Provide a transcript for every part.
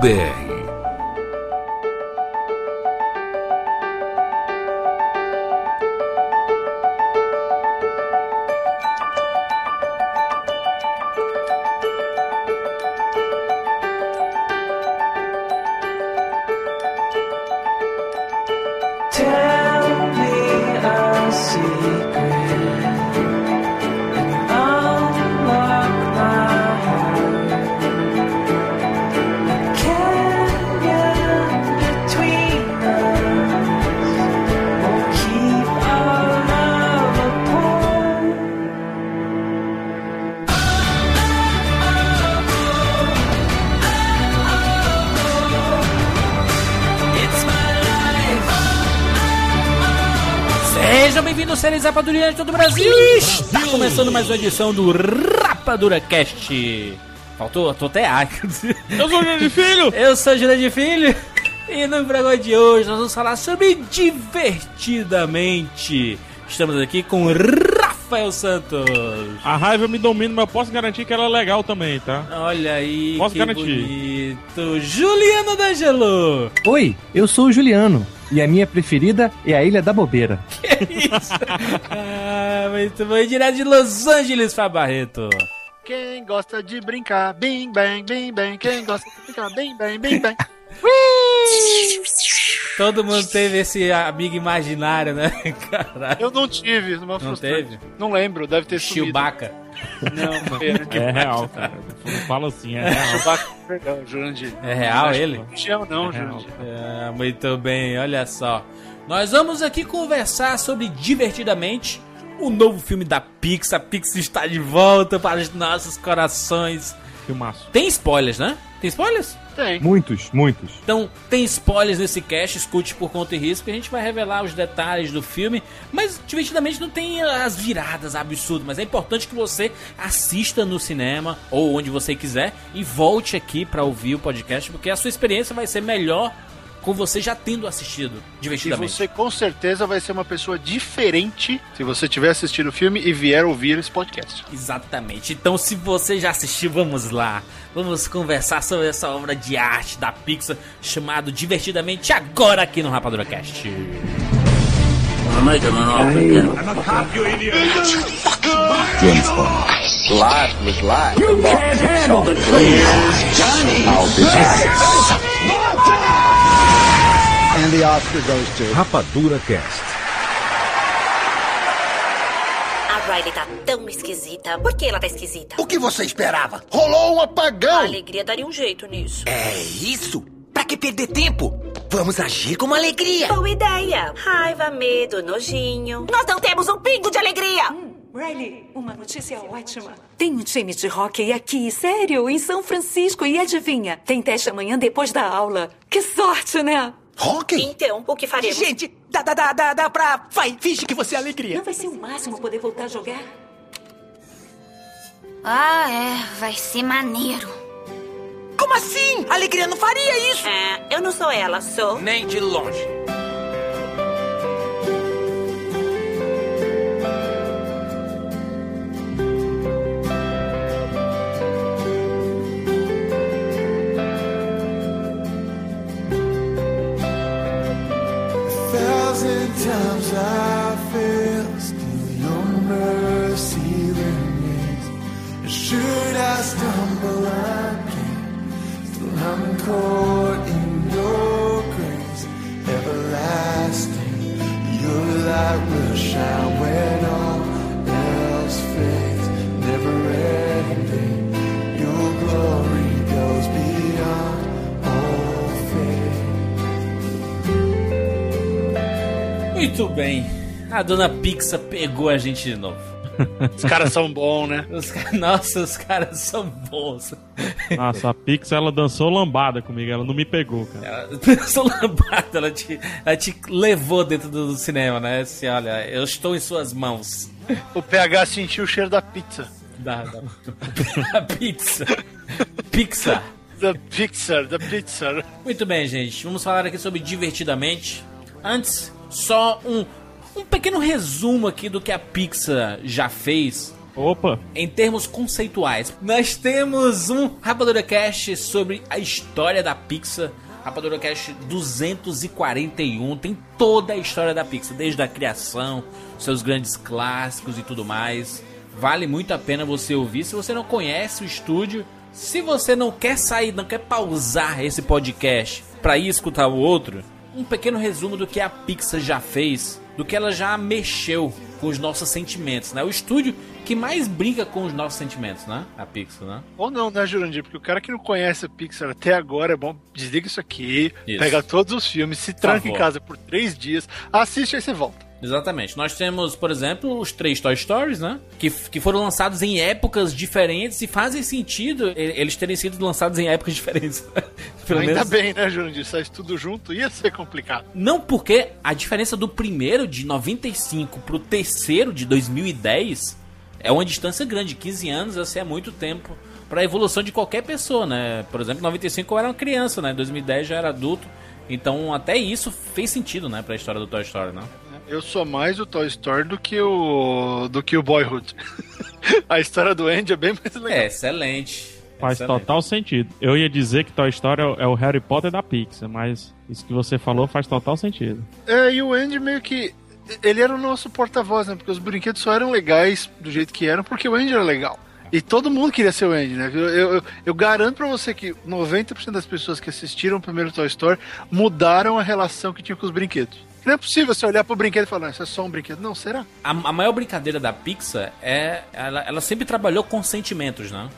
De começando mais uma edição do Rapadura Cast. Faltou, tô até ar. Eu sou o Júlio de Filho. Eu sou o Júlio de Filho. E no programa de hoje nós vamos falar sobre divertidamente. Estamos aqui com Rafael Santos. A raiva me domina, mas eu posso garantir que ela é legal também, tá? Olha aí, posso que garantir. bonito. Juliano D'Angelo. Oi, eu sou o Juliano. E a minha preferida é a Ilha da Bobeira. Que isso? ah, muito bom. direto de Los Angeles, Fábio Barreto. Quem gosta de brincar, bim, bem, bim, bem. Quem gosta de brincar, bim, bem, bim, bem. Todo mundo teve esse amigo imaginário, né? Caralho. Eu não tive, não teve? Não lembro, deve ter sido. Chewbacca. Não, é, é real, cara. Não fala assim, é real. Chewbacca, perdão, Jurandir. É real ele? Não, não, é Jurandir. É, muito bem, olha só. Nós vamos aqui conversar sobre Divertidamente, o novo filme da Pixar. A Pixar está de volta para os nossos corações. Filmaço. Tem spoilers, né? Tem spoilers? Tem. Muitos, muitos. Então, tem spoilers nesse cast, escute por conta e risco, que a gente vai revelar os detalhes do filme, mas divertidamente não tem as viradas absurdas, mas é importante que você assista no cinema ou onde você quiser e volte aqui para ouvir o podcast, porque a sua experiência vai ser melhor com você já tendo assistido divertidamente. E você com certeza vai ser uma pessoa diferente se você tiver assistido o filme e vier ouvir esse podcast. Exatamente. Então, se você já assistiu, vamos lá. Vamos conversar sobre essa obra de arte da Pixar chamado Divertidamente agora aqui no Rapadura Cast. James Bond. Life was life. You can't handle the truth. Johnny. I'll be back. And the Oscar goes to Rapadura Cast. A Riley tá tão esquisita. Por que ela tá esquisita? O que você esperava? Rolou um apagão! A alegria daria um jeito nisso. É isso? Pra que perder tempo? Vamos agir com alegria. Boa ideia. Raiva, medo, nojinho. Nós não temos um pingo de alegria. Hum, Riley, uma notícia ótima. Tem um time de hockey aqui, sério, em São Francisco. E adivinha, tem teste amanhã depois da aula. Que sorte, né? Hockey? Então, o que faremos? Gente, dá, dá, dá, dá, dá pra... Vai, finge que você é alegria. Não vai ser o máximo poder voltar a jogar? Ah, é. Vai ser maneiro. Como assim? A alegria não faria isso. É, eu não sou ela, sou... Nem de longe. Times I fail, still your mercy remains. Should I stumble again, still I'm caught in your grace, everlasting. Your light will shine when all else fades, never ending. Your glory Muito bem. A dona Pixar pegou a gente de novo. Os caras são bons, né? Os, nossa, os caras são bons. Nossa, a Pix ela dançou lambada comigo, ela não me pegou, cara. Ela dançou lambada, ela te, ela te levou dentro do cinema, né? Assim, olha, eu estou em suas mãos. O PH sentiu o cheiro da pizza. Da, da, da pizza. Pixar. Da Pixar, da Pixar. Muito bem, gente. Vamos falar aqui sobre Divertidamente. Antes, só um, um pequeno resumo aqui do que a Pixar já fez. Opa! Em termos conceituais, nós temos um Rapadura Cast sobre a história da Pixar. Rapadura Cast 241 tem toda a história da Pixar, desde a criação, seus grandes clássicos e tudo mais. Vale muito a pena você ouvir. Se você não conhece o estúdio, se você não quer sair, não quer pausar esse podcast para ir escutar o outro, um pequeno resumo do que a Pixar já fez, do que ela já mexeu com os nossos sentimentos, né? O estúdio que mais brinca com os nossos sentimentos, né? A Pixar, né? Ou não, né, Jurandir? Porque o cara que não conhece a Pixar até agora é bom, desliga isso aqui, Isso. pega todos os filmes, se tranca em casa por três dias, assiste aí você volta. Exatamente. Nós temos, por exemplo, os três Toy Stories, né? Que, que foram lançados em épocas diferentes e fazem sentido eles terem sido lançados em épocas diferentes. Pelo Ainda menos. bem, né, Jurandir? Sai tudo junto, ia ser complicado. Não porque a diferença do primeiro de 95 pro terceiro de 2010 é uma distância grande. 15 anos, assim, é muito tempo para a evolução de qualquer pessoa, né? Por exemplo, em 95 eu era uma criança, né? Em 2010 já era adulto. Então, até isso fez sentido, né, para a história do Toy Story, né? Eu sou mais o Toy Story do que o do que o Boyhood. a história do Andy é bem mais legal. É, excelente. Faz Excelente. total sentido. Eu ia dizer que Toy Story é o- é o Harry Potter da Pixar, mas isso que você falou faz total sentido. É, e o Andy meio que. Ele era o nosso porta-voz, né? Porque os brinquedos só eram legais do jeito que eram, porque o Andy era legal. E todo mundo queria ser o Andy, né? Eu, eu, eu- eu garanto pra você que 90% das pessoas que assistiram o primeiro Toy Story mudaram a relação que tinha com os brinquedos. Não é possível você olhar pro brinquedo e falar, "Não, isso é só um brinquedo. Não, será? A, a maior brincadeira da Pixar é. Ela, ela sempre trabalhou com sentimentos, né?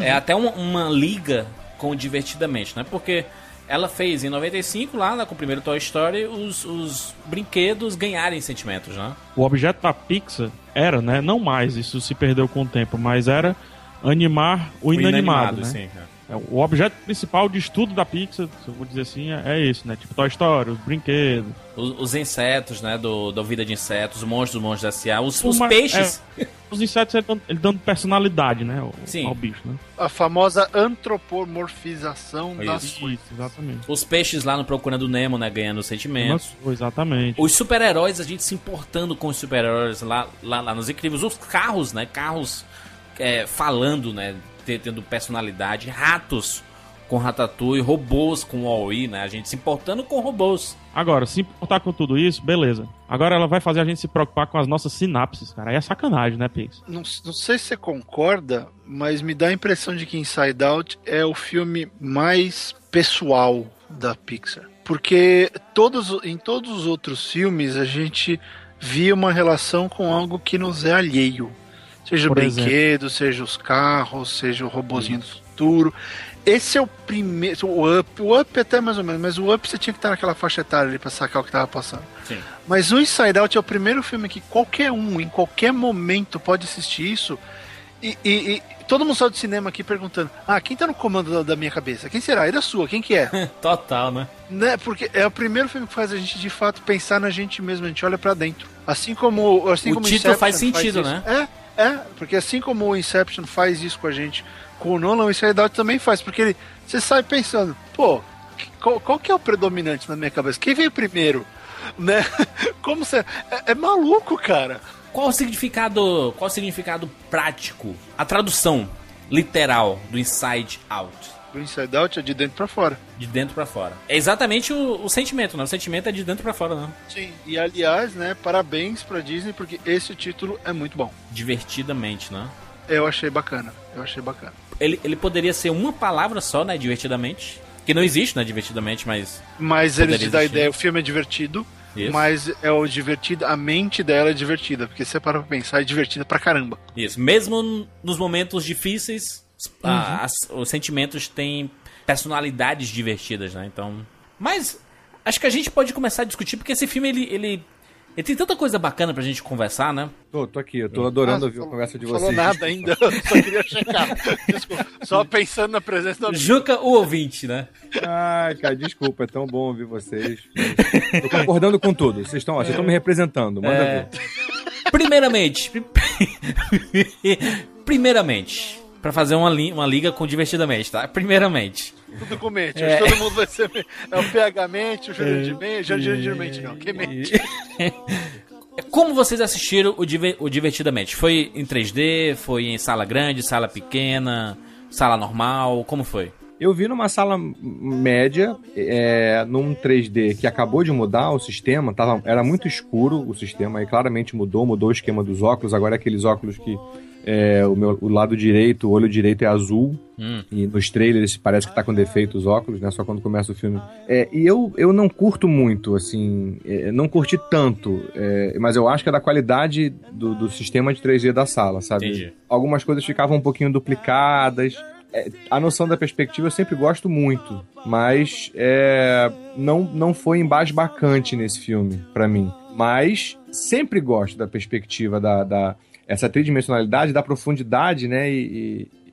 É até uma, uma liga com o Divertidamente, né? Porque ela fez em 95, lá né, com o primeiro Toy Story, os, os brinquedos ganharem sentimentos, né? O objeto da Pixar era, né? Não mais, isso se perdeu com o tempo, mas era animar o, inanimado, né? sim. é. É, O objeto principal de estudo da Pixar, se eu vou dizer assim, é, é isso, né? Tipo Toy Story, os brinquedos. Os, os insetos, né? Do, da vida de insetos, os monstros do Monstros S.A., os, os Uma- peixes. é, os insetos ele dando, ele dando personalidade, né? ao- Sim. Ao bicho, né? A famosa antropomorfização das Isso. coisas. Isso, exatamente. Os peixes lá no Procurando Nemo, né? Ganhando sentimentos. Nossa, exatamente. Os super-heróis, a gente se importando com os super-heróis lá, lá, lá nos incríveis. Os carros, né? Carros é, falando, né? Te- Tendo personalidade. Ratos com Ratatouille. Robôs com Wall-E, né? A gente se importando com robôs. Agora, se importar com tudo isso, beleza. Agora ela vai fazer a gente se preocupar com as nossas sinapses, cara. Aí é sacanagem, né, Pix? Não, não sei se você concorda, mas me dá a impressão de que Inside Out é o filme mais pessoal da Pixar. Porque todos, em todos os outros filmes a gente via uma relação com algo que nos é alheio. Seja o Por exemplo. brinquedo, seja os carros, seja o robozinho do futuro. Esse é o primeiro. O Up, o Up até mais ou menos, mas o Up você tinha que estar naquela faixa etária ali pra sacar o que tava passando. Sim. Mas o Inside Out é o primeiro filme que qualquer um, em qualquer momento, pode assistir isso. E, e- e todo mundo saiu do cinema aqui perguntando: Ah, quem tá no comando da, da minha cabeça? Quem será? E da sua? Quem que é? Total, né? né? Porque é o primeiro filme que faz a gente de fato pensar na gente mesmo, a gente olha pra dentro. Assim como. Assim O como título Inception faz sentido, isso. né? É, é, porque assim como o Inception faz isso com a gente, com o Nolan, o Inside Out também faz, porque ele. Você sai pensando, pô, qual, qual que é o predominante na minha cabeça? Quem veio primeiro? Né? Como você. É, é maluco, cara. Qual o significado, qual o significado prático? A tradução literal do Inside Out. O Inside Out é de dentro pra fora. De dentro pra fora. É exatamente o, o sentimento, né? O sentimento é de dentro pra fora, né? Sim. E aliás, né, parabéns pra Disney, porque esse título é muito bom. Divertidamente, né? Eu achei bacana. Eu achei bacana. Ele, ele poderia ser uma palavra só, né? Divertidamente. Que não existe, né? Divertidamente, mas. Mas Poderia te dão a ideia, o filme é divertido, Isso. mas é o divertido, a mente dela é divertida, porque você para pra pensar, é divertida pra caramba. Isso. Mesmo nos momentos difíceis, Uhum. a- os sentimentos têm personalidades divertidas, né? Então. Mas acho que a gente pode começar a discutir, porque esse filme ele, ele E tem tanta coisa bacana pra gente conversar, né? Tô, tô aqui, eu tô adorando ouvir a conversa de Não vocês. falou nada ainda, eu só queria checar. Desculpa, só pensando na presença do. Juca, o ouvinte, né? Ai, cara, desculpa, é tão bom ouvir vocês. Tô concordando com tudo. Vocês estão, estão me representando, manda É. ver. Primeiramente. Primeiramente. Pra fazer uma, li- uma liga com Divertidamente, tá? Primeiramente. Tudo com mente. É. Todo mundo vai ser. É o PH mente, o Júlio de mente, o Júlio de mente não. Que mente? Como vocês assistiram o, Diver- o Divertidamente? Foi em 3D? Foi em sala grande, sala pequena, sala normal? Como foi? Eu vi numa sala média, é, num 3D que acabou de mudar o sistema, tava, era muito escuro o sistema, aí claramente mudou, mudou o esquema dos óculos, agora é aqueles óculos que é, o, meu, o lado direito, o olho direito é azul, Hum. e nos trailers parece que tá com defeito os óculos, né? Só quando começa o filme. É, e eu, eu não curto muito, assim, é, não curti tanto, é, mas eu acho que é da qualidade do, do sistema de 3D da sala, sabe? Entendi. Algumas coisas ficavam um pouquinho duplicadas. É, a noção da perspectiva eu sempre gosto muito, mas é, não, não foi embasbacante nesse filme, pra mim. Mas sempre gosto da perspectiva da, da essa tridimensionalidade, da profundidade, né? E, e-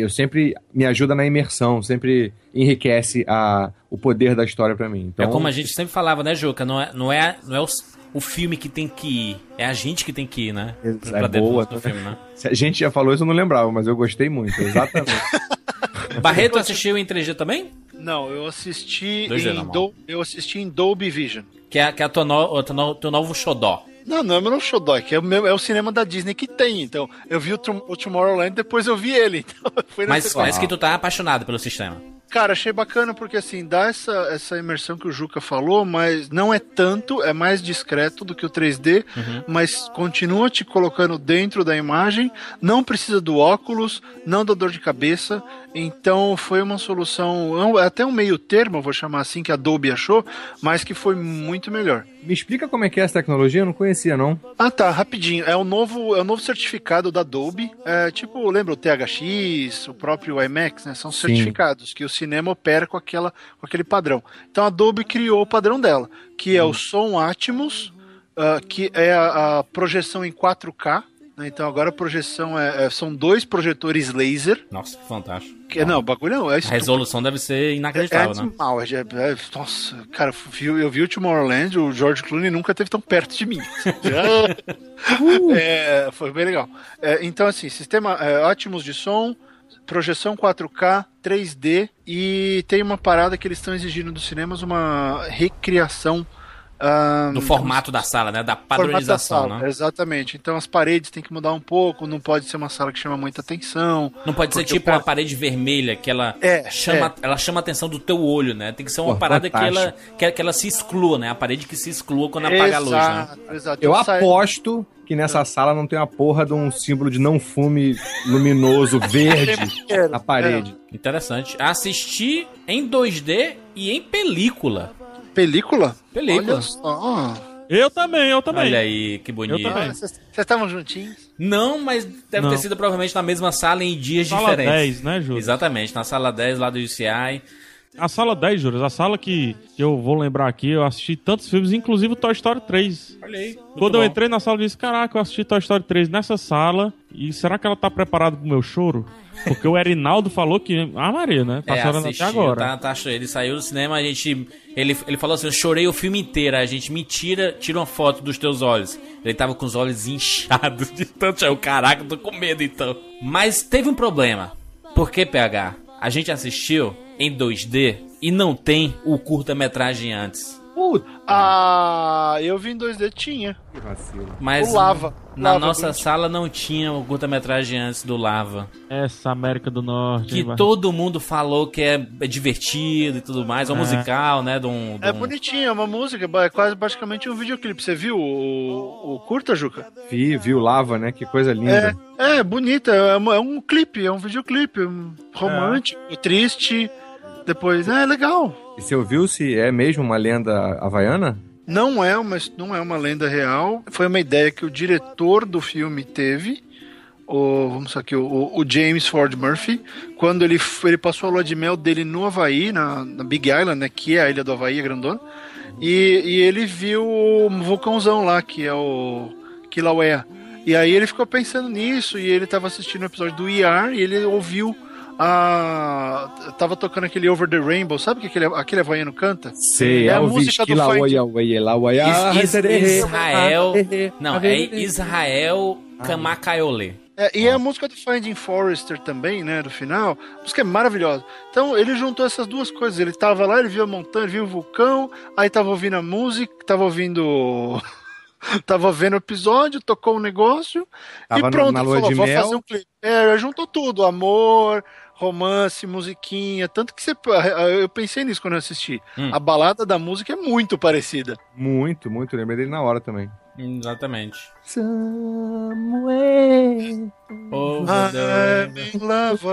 eu sempre me ajuda na imersão, sempre enriquece a, o poder da história pra mim. Então, é como a gente sempre falava, né, Juca? Não é, não é, não é o, o filme que tem que ir, é a gente que tem que ir, né? é boa, do filme, né? Se a gente já falou isso, eu não lembrava, mas eu gostei muito, exatamente. Barreto assistiu em 3D também? Não, eu assisti Dois é em normal. Dol- eu assisti em Dolby Vision. Que é, que é a tua, no, o teu, no- teu novo xodó. Não, não é meu que é o, meu, é o cinema da Disney que tem. Então, eu vi o, Tom- o Tomorrowland, depois eu vi ele. Então, Mas parece que tu tá apaixonado pelo sistema. Cara, achei bacana porque assim, dá essa, essa imersão que o Juca falou, mas não é tanto, é mais discreto do que o 3D, Uhum. mas continua te colocando dentro da imagem, não precisa do óculos, não dá dor de cabeça, então foi uma solução, é até um meio termo, vou chamar assim, que a Adobe achou, mas que foi muito melhor. Me explica como é que é essa tecnologia, eu não conhecia, não. Ah tá, rapidinho. É o novo, é o novo certificado da Adobe. É, tipo, lembra o THX, o próprio IMAX, né? São Sim. certificados que o cinema opera com, aquela, com aquele padrão. Então a Adobe criou o padrão dela, que é o som Atmos, ah, que é a, a projeção em 4K. Né? Então agora a projeção é, é- são dois projetores laser. Nossa, que fantástico. Que, não, o bagulho não, é A resolução deve ser É inacreditável, né? animal, é, é- nossa, cara, eu vi, eu vi o Tomorrowland, o George Clooney nunca esteve tão perto de mim. É, foi bem legal. É, então, assim, sistema é, ótimos de som, projeção 4K, 3D e tem uma parada que eles estão exigindo dos cinemas, uma recriação ah, Do formato da sala, né? Da formato da padronização, sala, né? Exatamente. Então as paredes têm que mudar um pouco, não pode ser uma sala que chama muita atenção. Não pode ser tipo cara- uma parede vermelha que ela É, chama, ela chama a atenção do teu olho, né? Tem que ser uma Pô, parada que ela, que, que ela se exclua, né? A parede que se exclua quando apaga a luz, né? Exato, exato. Eu sai- aposto que nessa sala não tem a porra de um símbolo de não fume luminoso verde na parede. Interessante. Assisti em 2D e em película. Película? Película. Olha só. Eu também, eu também. Olha aí, que bonito. Eu também. Vocês estavam juntinhos? Não, mas deve Não. ter sido provavelmente na mesma sala em dias Sala diferentes. 10, né, Júlio? Exatamente, na sala 10 lá do UCI. A sala 10, Júlio, a sala que, eu vou lembrar aqui, eu assisti tantos filmes, inclusive o Toy Story 3. Olha aí. Quando eu entrei na sala, eu disse: Caraca, eu assisti Toy Story 3 nessa sala. E será que ela tá preparada pro meu choro? Porque o Erinaldo falou que. Ah, Maria, né? Tá é, chorando assistiu, até agora. Tá, tá, ele saiu do cinema, a gente. Ele, ele falou assim: eu chorei o filme inteiro. A gente me tira, tira uma foto dos teus olhos. Ele tava com os olhos inchados de tanto. Eu, caraca, tô com medo então. Mas teve um problema. Por que, PH? A gente assistiu em 2D e não tem o curta-metragem antes. Puta Ah, eu vi em 2D, tinha. que vacilo. Mas O Lava. na Lava, nossa sala não tinha o curta-metragem antes do Lava. Essa América do Norte. Que hein, todo mundo falou que é, é divertido e tudo mais. É um É. musical, né? De um, de É um- bonitinho, é uma música, é quase praticamente um videoclipe. Você viu o, o curta, Juca? Vi, vi o Lava, né? Que coisa linda. É, é bonita, é, um- é um clipe, é um videoclipe, um romântico, triste. Depois, é legal. E você ouviu se é mesmo uma lenda havaiana? Não é uma, não é uma lenda real. Foi uma ideia que o diretor do filme teve. o vamos aqui, o, o James Ford Murphy, quando ele, ele passou a lua de mel dele no Havaí, na, na Big Island, né, que é a ilha do Havaí, a grandona, e, e ele viu o vulcãozão lá, que é o Kilauea. E aí ele ficou pensando nisso, e ele estava assistindo o episódio do ER, e ele ouviu a. Tava tocando aquele Over the Rainbow, sabe que aquele, aquele havaiano canta? Sei, é a música do Israel. Não, é Israel Kamakaiole. É, e é a música do Finding Forrester também, né, do final. A música é maravilhosa. Então ele juntou essas duas coisas. Ele tava lá, ele viu a montanha, ele viu o vulcão, aí tava ouvindo a música, tava ouvindo. tava vendo o episódio, tocou um negócio Tava e pronto. na ele lua falou, de vou mel. fazer um clipe. É, juntou tudo: amor, romance, musiquinha. Tanto que você. Eu pensei nisso quando eu assisti. Hum. A balada da música é muito parecida. Muito, muito. Lembrei dele na hora também. Exatamente. I'm Over the in love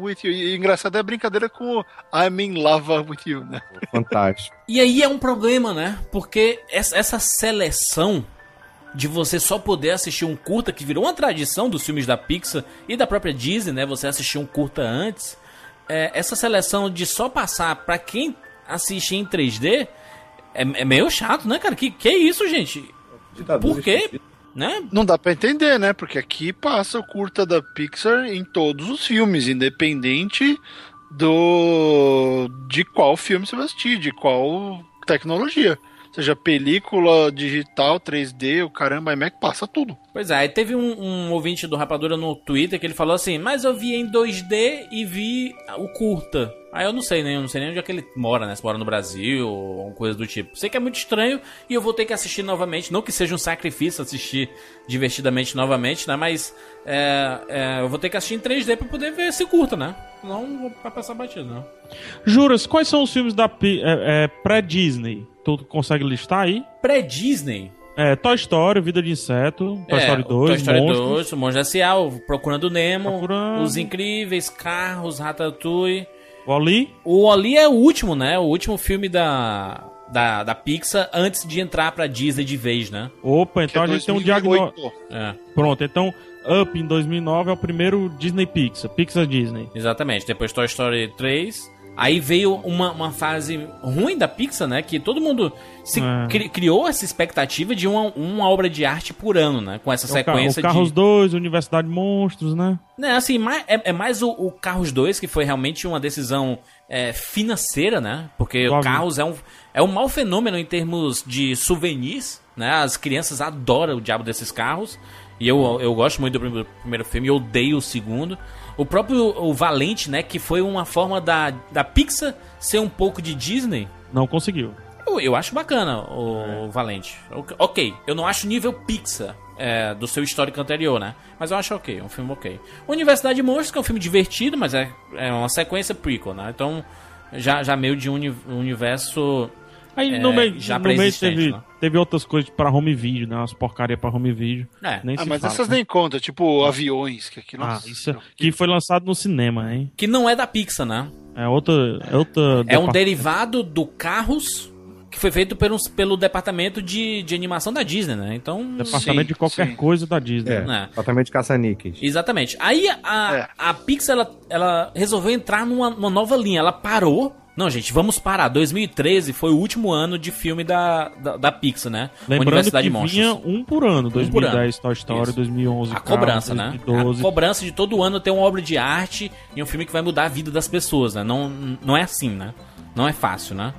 with you. E engraçado é a brincadeira com o I'm in love with you, né? Fantástico. E aí é um problema, né? Porque essa seleção de você só poder assistir um curta, que virou uma tradição dos filmes da Pixar e da própria Disney, né? Você assistir um curta antes. É, essa seleção de só passar pra quem assiste em 3D é, é meio chato, né, cara? Que, que é isso, gente? Por quê? Né? Não dá pra entender, né? Porque aqui passa o curta da Pixar em todos os filmes, independente do de qual filme você vai assistir, de qual tecnologia. Seja película, digital, 3D, o caramba, iMac passa tudo. Pois é, aí teve um, um ouvinte do Rapadura no Twitter que ele falou assim, mas eu vi em 2D e vi o curta. Aí eu não sei nem, eu não sei nem onde é que ele mora, né? Se mora no Brasil ou alguma coisa do tipo. Sei que é muito estranho e eu vou ter que assistir novamente. Não que seja um sacrifício assistir divertidamente novamente, né? Mas é, é, eu vou ter que assistir em 3D pra poder ver esse curta, né? Não vou passar batido, não. Juras, quais são os filmes da é, é, pré-Disney? Tu consegue listar aí? Pré-Disney. É, Toy Story, Vida de Inseto, Toy É, Story o 2, Toy Story Monstros. 2, o Monstro S.A., o Procurando Nemo, Procurando. Os Incríveis, Carros, Ratatouille. Wall-E? O Ali é o último, né? O último filme da, da, da Pixar antes de entrar pra Disney de vez, né? Opa, então a gente tem um diagnóstico. É, Pronto, então Up em 2009 é o primeiro Disney Pixar, Pixar Disney. exatamente. Depois Toy Story 3. Aí veio uma, uma fase ruim da Pixar, né? Que todo mundo se É. cri- criou essa expectativa de uma, uma obra de arte por ano, né? Com essa É o, Ca- sequência o Carros de. 2, Universidade Monstros, né? Né, assim, mais- é, é mais o, o Carros 2, que foi realmente uma decisão é, financeira, né? Porque o Óbvio. Carros é um, é um mau fenômeno em termos de souvenirs, né? As crianças adoram o diabo desses carros. E eu, eu gosto muito do prim- primeiro filme e odeio o segundo. O próprio o Valente, né? Que foi uma forma da, da Pixar ser um pouco de Disney. Não conseguiu. Eu, eu acho bacana o Valente. O- Ok, eu não acho nível Pixar é, do seu histórico anterior, né? Mas eu acho ok, um filme ok. Universidade de Monstros, que é um filme divertido, mas é, é uma sequência prequel, né? Então, já, já meio de um uni- universo. Aí é, no meio, já no meio teve, né? teve outras coisas pra home video, né? Umas porcaria pra home video. É. Nem Ah, se mas fala, essas né? nem conta, tipo aviões, que aqui, Ah, isso é- que foi lançado no cinema, hein? Que não é da Pixar, né? É outra. É, outra É um derivado do Carros, que foi feito pelo, pelo departamento de, de animação da Disney, né? Então. departamento Sim, de qualquer sim. coisa da Disney. É, É. totalmente caça-níqueis. Exatamente. Aí a, É. a Pixar ela, ela resolveu entrar numa, numa nova linha. Ela parou. Não, gente, vamos parar. 2013 foi o último ano de filme da, da, da Pixar, né? Lembrando Universidade que de Monstros. vinha um por ano. por 2010 ano. Toy Story, Isso. 2011 A cobrança, né? 2012. A cobrança de todo ano ter uma obra de arte e um filme que vai mudar a vida das pessoas, né? Não, não é assim, né? Não é fácil, né?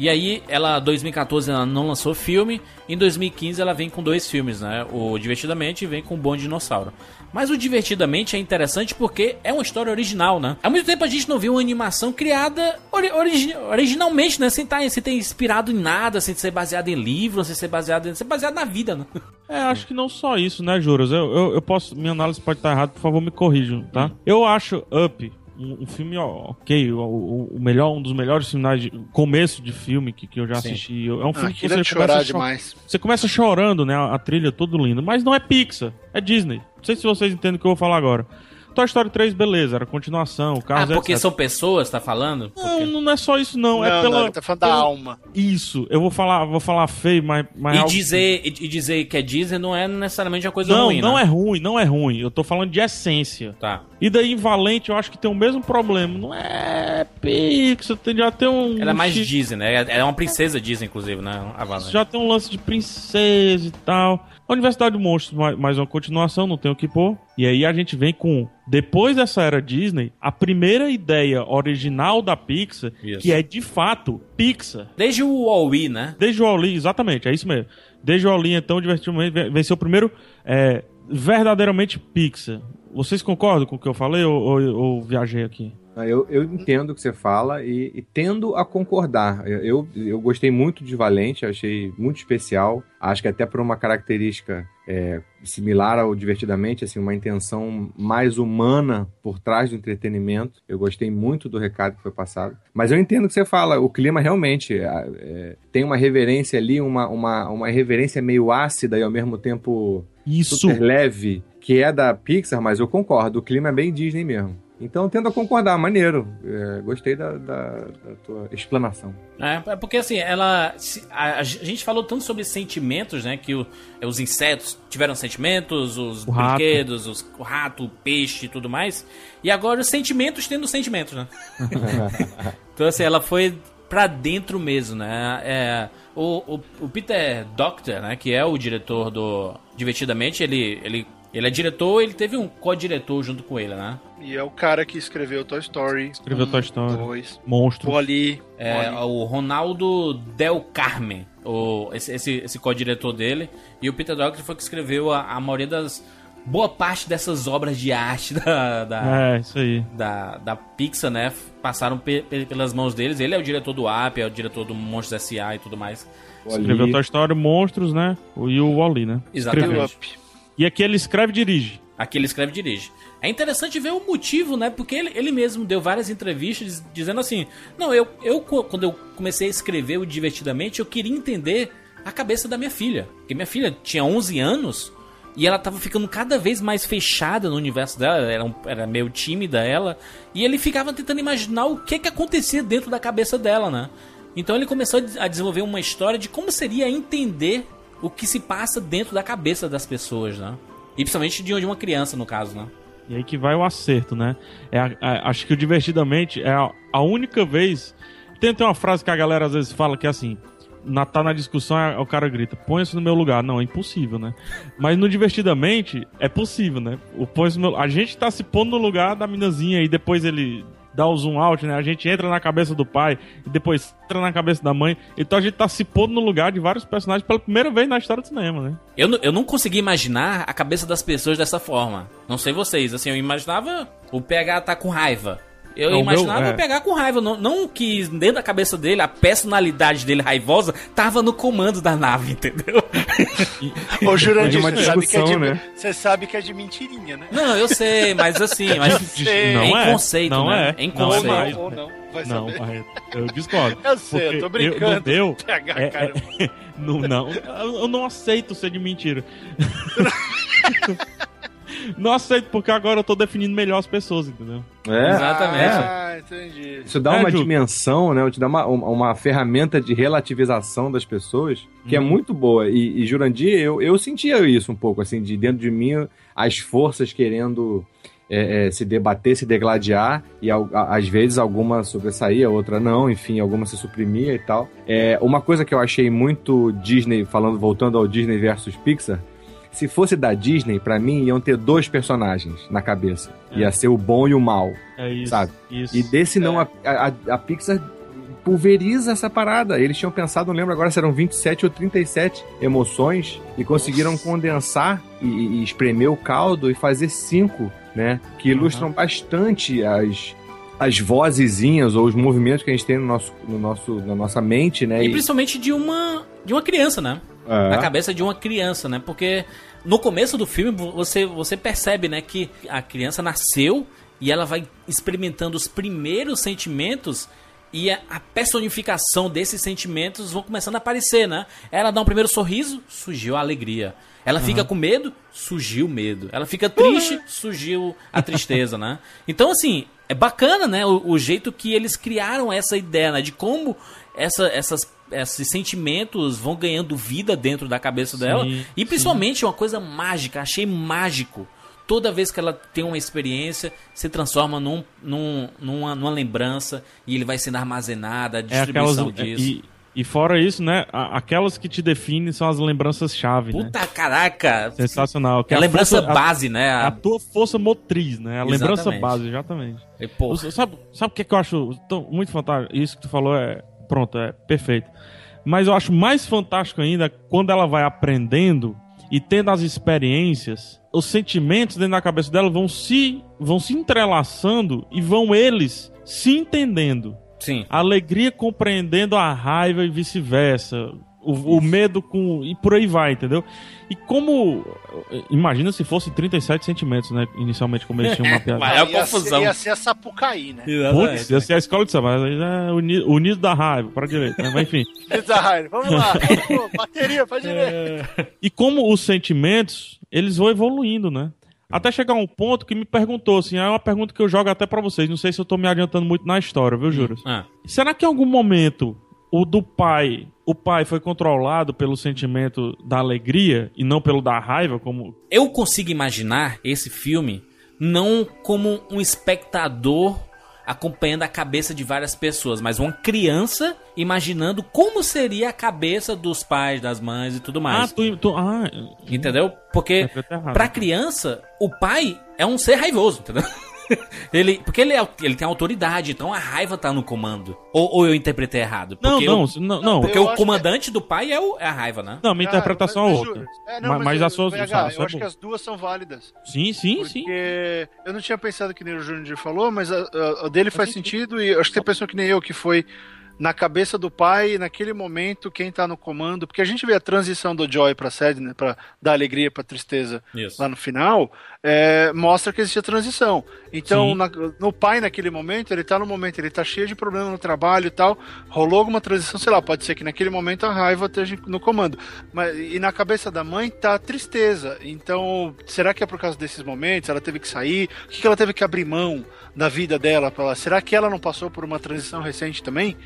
E aí, ela, 2014, ela não lançou filme. Em 2015, ela vem com dois filmes, né? O Divertidamente e vem com o Bom Dinossauro. Mas o Divertidamente é interessante porque é uma história original, né? Há muito tempo a gente não viu uma animação criada ori- origi- originalmente, né? Sem, tá, sem ter inspirado em nada, sem ser baseado em livros, sem ser baseado em... Ser baseado na vida, né? É, acho que não só isso, né, Juras? Eu, eu, eu posso. Minha análise pode estar errada, por favor, me corrijam, tá? Eu acho Up um, um filme ó, ok, o, o- melhor, um dos melhores finais de começo de filme que, que eu já Sim. assisti. É um Ah, filme que aquilo é você chorar demais. Você começa chorando, né? A, a trilha toda linda. Mas não é Pixar, é Disney. Não sei se vocês entendem o que eu vou falar agora. Toy Story 3, beleza, era continuação, o Ah, carro porque são pessoas, tá falando? Não, não é só isso, não. é Não, pela. não, tá falando da pela- alma. Isso, eu vou falar, vou falar feio, mas. mas E algo- dizer, e dizer que é Disney não é necessariamente uma coisa Não, ruim, não né? é ruim, não é ruim. Eu tô falando de essência. Tá. E daí em Valente eu acho que tem o mesmo problema. Não é Pixar, tem- já tem um. Ela é mais Disney, né? Ela é uma princesa Disney, inclusive, né? A Valente. Já tem um lance de princesa e tal. A Universidade de Monstros, mais, uma continuação, não tem o que pôr. E aí a gente vem com, depois dessa era Disney, a primeira ideia original da Pixar, Isso. que é de fato Pixar. Desde o Wall-E, né? Desde o Oli, exatamente, é isso mesmo. Desde o Oli, então, divertidamente, ven- venceu o primeiro é, verdadeiramente Pixar. Vocês concordam com o que eu falei ou, ou- ou viajei aqui? Ah, Eu, eu entendo o que você fala e, e tendo a concordar. Eu, eu, eu gostei muito de Valente, achei muito especial. Acho que até por uma característica é, similar ao Divertidamente, assim, uma intenção mais humana por trás do entretenimento. Eu gostei muito do recado que foi passado. Mas eu entendo o que você fala. O clima realmente é, é, tem uma reverência ali, uma, uma, uma reverência meio ácida e ao mesmo tempo Isso. super leve, que é da Pixar, mas eu concordo. O clima é bem Disney mesmo. Então eu tento a concordar, maneiro. É, gostei da, da- da tua explanação. É, é porque assim, ela. A, a gente falou tanto sobre sentimentos, né? Que o- os insetos tiveram sentimentos, os O rato. brinquedos, os- o rato, o peixe e tudo mais. E agora os sentimentos tendo sentimentos, né? então assim, ela foi pra dentro mesmo, né? É, o, o, o Peter Doctor, né? Que é o diretor do Divertidamente, ele. ele ele é diretor, ele teve um co-diretor junto com ele, né? E é o cara que escreveu Toy Story. Escreveu Toy Story. Dois. Monstro. Wall-E. É, o Ronaldo Del Carmen, o, esse, esse, esse co-diretor dele. E o Peter Doctor foi que escreveu a, a maioria das. Boa parte dessas obras de arte da, da, É, isso aí. da, da Pixar, né? Passaram pe- pe- pelas mãos deles. Ele é o diretor do App, é o diretor do Monstros S.A. e tudo mais. Escreveu Toy Story, Monstros, né? O- E o Wally, né? Exatamente. E aqui ele escreve e dirige. Aqui ele escreve e dirige. É interessante ver o motivo, né? Porque ele, ele mesmo deu várias entrevistas dizendo assim: Não, eu, eu quando eu comecei a escrever o Divertidamente, eu queria entender a cabeça da minha filha. Porque minha filha tinha 11 anos e ela tava ficando cada vez mais fechada no universo dela, ela era, um- era meio tímida ela. E ele ficava tentando imaginar o que que acontecia dentro da cabeça dela, né? Então ele começou a desenvolver uma história de como seria entender o que se passa dentro da cabeça das pessoas, né? E principalmente de uma criança, no caso, né? E aí que vai o acerto, né? É acho que o Divertidamente é a, a única vez. Tem, tem uma frase que a galera às vezes fala que é assim. Na, tá na discussão, é- o cara grita, põe-se no meu lugar. Não, é impossível, né? Mas no Divertidamente, é possível, né? O no meu- a gente tá se pondo no lugar da minazinha e depois ele dá o zoom out, né? A gente entra na cabeça do pai e depois entra na cabeça da mãe. Então a gente tá se pondo no lugar de vários personagens pela primeira vez na história do cinema, né? Eu, eu não consegui imaginar a cabeça das pessoas dessa forma. Não sei vocês, assim, eu imaginava o PH tá com raiva. Eu Não, imaginava meu- é. PH com raiva. Não, não que dentro da cabeça dele, a personalidade dele raivosa tava no comando da nave, entendeu? Ô, Jurandir, É uma você sabe, que é de, discussão, né? você sabe que é de mentirinha, né? Não, eu sei, mas assim, mas sei. Não em é. conceito, não né? É. Em Não é conceito. mais. Ou não, vai Não, saber. Eu discordo. Eu sei, eu tô brincando. no meu, PH, é- cara. é- não, não, eu eu não aceito ser de mentira. Não aceito, porque agora eu tô definindo melhor as pessoas, entendeu? É, Exatamente. Ah, entendi. Isso dá É, uma Ju. dimensão, né? Te dá uma, uma, uma ferramenta de relativização das pessoas que é Uhum. muito boa. E, e Jurandir, eu, eu sentia isso um pouco, assim, de dentro de mim, as forças querendo é, é, se debater, se degladiar, e a- às vezes alguma sobressaía, outra não, enfim, alguma se suprimia e tal. É, uma coisa que eu achei muito Disney, falando, voltando ao Disney versus Pixar, se fosse da Disney, pra mim, iam ter dois personagens na cabeça. Ia ser o bom e o mal. É isso. Sabe? Isso. E desse não, a, a, a Pixar pulveriza essa parada. Eles tinham pensado, não lembro agora se eram 27 ou 37 emoções e conseguiram condensar e, e espremer o caldo e fazer cinco, né? Que ilustram bastante as as vozezinhas ou os movimentos que a gente tem no nosso, no nosso, na nossa mente, né? E principalmente de uma, de uma criança, né? É. Na cabeça de uma criança, né? Porque no começo do filme você, você percebe, né, que a criança nasceu e ela vai experimentando os primeiros sentimentos e a, personificação desses sentimentos vão começando a aparecer, né? Ela dá um primeiro sorriso, surgiu a alegria. Ela fica com medo, surgiu o medo. Ela fica triste, surgiu a tristeza, né? Então, assim, é bacana, né? O, o jeito que eles criaram essa ideia, né? De como essa, essas, esses sentimentos vão ganhando vida dentro da cabeça dela. E principalmente uma coisa mágica, achei mágico. Toda vez que ela tem uma experiência, se transforma num, num, numa, numa lembrança e ele vai sendo armazenada, a É distribuição aquelas. disso. E, e fora isso, né? a- Aquelas que te definem são as lembranças-chave, né? Puta caraca! Sensacional. que É a lembrança força- a- base, né? A, A- tua força motriz, né? A lembrança Exatamente. base, exatamente. E, Sabe, sabe o que, é que eu acho tão- muito fantástico? Isso que tu falou é. Pronto, é perfeito. Mas eu acho mais fantástico ainda quando ela vai aprendendo e tendo as experiências, os sentimentos dentro da cabeça dela vão se, vão se entrelaçando e vão eles se entendendo. sim. A alegria compreendendo a raiva e vice-versa. O, o medo com. E por aí vai, entendeu? E como. Imagina se fosse 37 sentimentos, né? Inicialmente, como eles tinham mapeado. É ia, confusão. Ser, ia ser a Sapucaí, né? Putz, ia ser a escola de samba, mas é o ni- o nido da raiva, para direita, né? Mas enfim. Design, vamos lá. Vamos, bateria pra direita. E como os sentimentos, eles vão evoluindo, né? Até chegar um ponto que me perguntou, assim, é uma pergunta que eu jogo até pra vocês, não sei se eu tô me adiantando muito na história, viu, Juras? Ah, Será que em algum momento o do pai, o pai foi controlado pelo sentimento da alegria e não pelo da raiva, como eu consigo imaginar esse filme não como um espectador acompanhando a cabeça de várias pessoas, mas uma criança imaginando como seria a cabeça dos pais, das mães e tudo Ah, mais. tu, tu ah, Entendeu? Porque Interpreta errado. pra criança, o pai é um ser raivoso, entendeu? ele, porque ele, é, ele tem autoridade, então a raiva tá no comando. Ou, ou eu interpretei errado? Não, Porque não, o- não, não. Porque Eu o comandante do pai é, o- é a raiva, né? Não, minha interpretação é mas- outra. É, não, mas, mas eu- a sua, VH, a sua eu é acho que boa. as duas são válidas. Sim, sim, sim. Porque eu não tinha pensado que nem o Júnior falou, mas a, a- a dele faz sentido e eu acho que você pensou que nem eu, que foi na cabeça do pai, naquele momento, quem tá no comando, porque a gente vê a transição do Joy pra Sadness, né, pra dar alegria pra tristeza Isso. lá no final, é, mostra que existe a transição. Então, Sim. na- no pai, naquele momento, ele tá no momento, ele tá cheio de problema no trabalho e tal, rolou alguma transição, sei lá, pode ser que naquele momento a raiva esteja no comando. Mas, e na cabeça da mãe tá a tristeza. Então, será que é por causa desses momentos? Ela teve que sair? O que, que ela teve que abrir mão da vida dela? Pra ela? Será que ela não passou por uma transição recente também?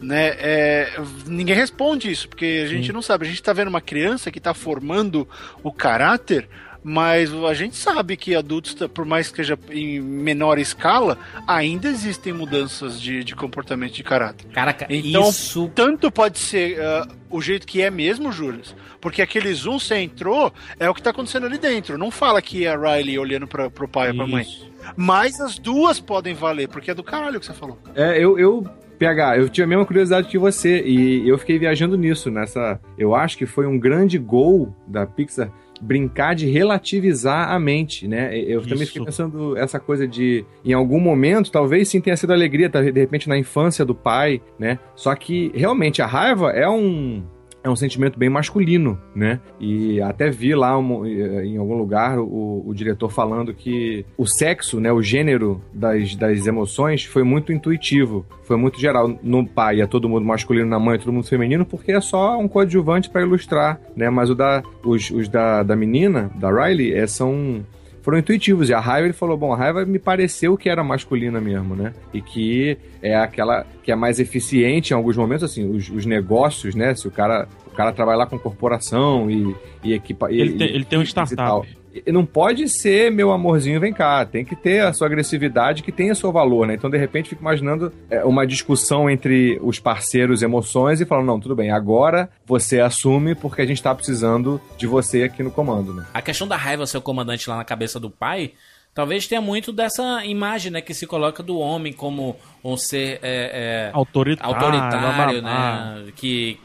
Né? É, ninguém responde isso, porque a gente não sabe. A gente tá vendo uma criança que tá formando o caráter, mas a gente sabe que adultos, por mais que seja em menor escala, ainda existem mudanças de, de comportamento de caráter. Caraca, Então, isso. tanto pode ser ah, o jeito que é mesmo, Július, porque aquele zoom você entrou, é o que tá acontecendo ali dentro. Não fala que é a Riley olhando pra, pro pai ou pra mãe. Isso. Mas as duas podem valer, porque é do caralho que você falou. É, eu, eu, PH, eu tinha a mesma curiosidade que você e eu fiquei viajando nisso, nessa. Eu acho que foi um grande gol da Pixar brincar de relativizar a mente, né? Eu também Isso. fiquei pensando essa coisa de, em algum momento, talvez sim tenha sido alegria, de repente na infância do pai, né? Só que realmente a raiva é um é um sentimento bem masculino, né? E até vi lá um- em algum lugar o, o diretor falando que o sexo, né, o gênero das, das emoções foi muito intuitivo, foi muito geral. No pai é todo mundo masculino, na mãe é todo mundo feminino, porque é só um coadjuvante para ilustrar, né? Mas o da, os, os da, da menina, da Riley, é, são foram intuitivos. E a raiva, ele falou, bom, a raiva me pareceu que era masculina mesmo, né? E que é aquela que é mais eficiente em alguns momentos, assim, os, os negócios, né? Se o cara, o cara trabalha lá com corporação e, e equipa... e- Ele tem, e- ele tem um startup. E Não pode ser, meu amorzinho, vem cá. Tem que ter a sua agressividade que tenha seu valor, né? Então, de repente, fico imaginando é, uma discussão entre os parceiros emoções e falando, não, tudo bem, agora você assume porque a gente tá precisando de você aqui no comando, né? A questão da raiva ser o comandante lá na cabeça do pai, talvez tenha muito dessa imagem, né, que se coloca do homem como um ser é, é, Autoritário. autoritário, né, que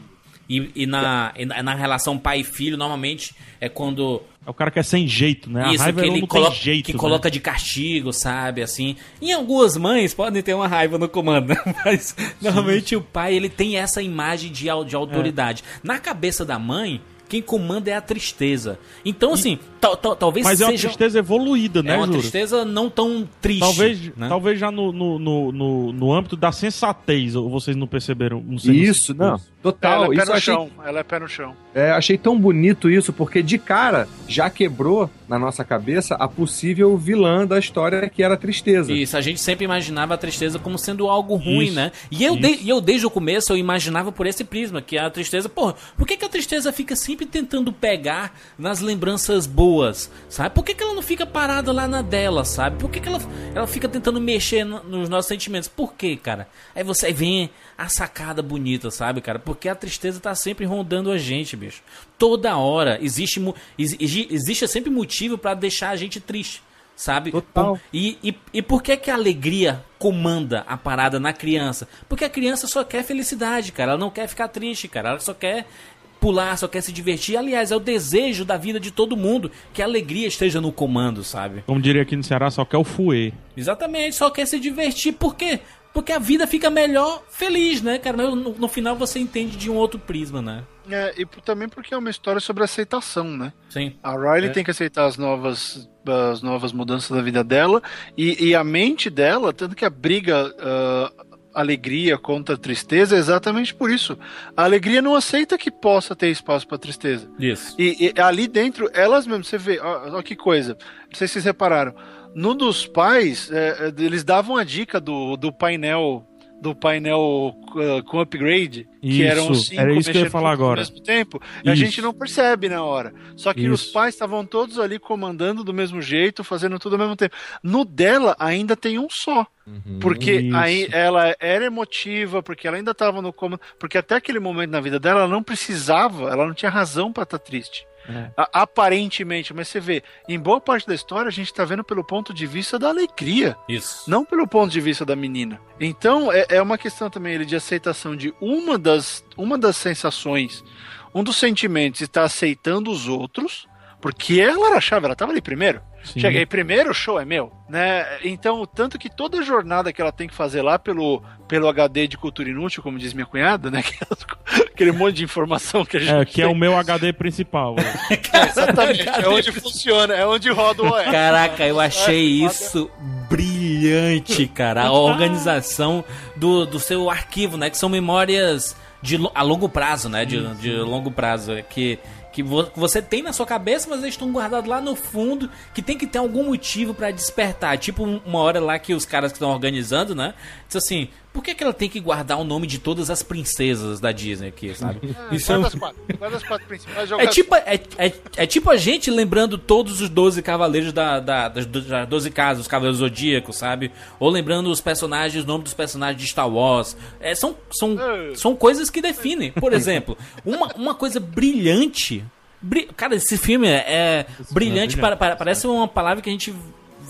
e, e na, e na na relação pai e filho, normalmente é quando É o cara que é sem jeito, né? A isso raiva que não ele tem coloca, jeito, que né? coloca de castigo, sabe, assim. Em algumas mães podem ter uma raiva no comando, né? mas normalmente o pai ele tem essa imagem de, de autoridade. É. Na cabeça da mãe, quem comanda é a tristeza. Então, assim, tal- tal- talvez Mas é uma seja tristeza evoluída, né, é uma Júlio? tristeza não tão triste. Talvez, né? talvez já no, no, no, no, no âmbito da sensatez, ou vocês não perceberam? Não sei Isso, não. Total. ela é pé isso no achei, chão. Ela é pé no chão. é, achei tão bonito isso, porque de cara já quebrou na nossa cabeça a possível vilã da história que era a tristeza. Isso, a gente sempre imaginava a tristeza como sendo algo ruim, Isso, né? E eu, de- e eu, desde o começo, eu imaginava por esse prisma, que a tristeza, porra, por que, que a tristeza fica sempre tentando pegar nas lembranças boas, sabe? Por que, que ela não fica parada lá na dela, sabe? Por que, que ela, ela fica tentando mexer no- nos nossos sentimentos? Por quê, cara? Aí você aí vem a sacada bonita, sabe, cara? Porque a tristeza tá sempre rondando a gente, bicho. Toda hora existe, mu- exi- existe sempre motivo pra deixar a gente triste. Sabe? Total. E, e, e por que, que a alegria comanda a parada na criança? Porque a criança só quer felicidade, cara. Ela não quer ficar triste, cara. Ela só quer pular, só quer se divertir. Aliás, é o desejo da vida de todo mundo que a alegria esteja no comando, sabe? Como diria aqui no Ceará, só quer o fuê. Exatamente, só quer se divertir. Por quê? Porque a vida fica melhor feliz, né, cara? No, no final você entende de um outro prisma, né? É, e também porque é uma história sobre aceitação, né? Sim. A Riley É. tem que aceitar as novas, as novas mudanças da vida dela e, e a mente dela, tanto que a briga ah, alegria contra tristeza é exatamente por isso. A alegria não aceita que possa ter espaço para tristeza. Isso. E, e ali dentro, elas mesmo, você vê, ó, ó que coisa. Não sei se vocês repararam. No dos pais, é, é, eles davam a dica do, do painel do painel uh, com upgrade, que eram Isso, cinco era isso que eu ia falar agora. ao mesmo tempo, e a Isso. gente não percebe na hora. Só que os Isso. pais estavam todos ali comandando do mesmo jeito, fazendo tudo ao mesmo tempo. No dela ainda tem um só. Porque Isso. aí ela era emotiva, porque ela ainda estava no comando. Porque até aquele momento na vida dela, ela não precisava, ela não tinha razão para estar triste. É. A- aparentemente, mas você vê, em boa parte da história a gente tá vendo pelo ponto de vista da alegria, Isso. não pelo ponto de vista da menina. Então é, é uma questão também ele, de aceitação de uma das, uma das sensações, um dos sentimentos está aceitando os outros, porque ela era a chave, ela tava ali primeiro. Sim. Cheguei primeiro, o show é meu, né? Então, tanto que toda a jornada que ela tem que fazer lá pelo, pelo HD de cultura inútil, como diz minha cunhada, né? Aquele monte de informação que a gente É, que é tem. o meu HD principal. Exatamente, é onde funciona, é onde roda o OS. Caraca, eu achei isso brilhante, cara. A organização do, do seu arquivo, né? Que são memórias de, a longo prazo, né? De, de longo prazo. é Que, que vo- que você tem na sua cabeça, mas eles estão guardados lá no fundo, que tem que ter algum motivo pra despertar. Tipo, um- uma hora lá que os caras que estão organizando, né? Diz assim, por que, que ela tem que guardar o nome de todas as princesas da Disney aqui, sabe? Isso é um- Guarda as quatro, guarda as quatro principais é tipo, é, é, é tipo a gente lembrando todos os 12 cavaleiros da, da, das do- das 12 casas, os cavaleiros zodíacos, sabe? Ou lembrando os personagens, o nome dos personagens de Star Wars. É, são, são, são coisas que definem. Por exemplo, uma, uma coisa brilhante. bri- Cara, esse filme é, é brilhante, para, para- parece uma palavra que a gente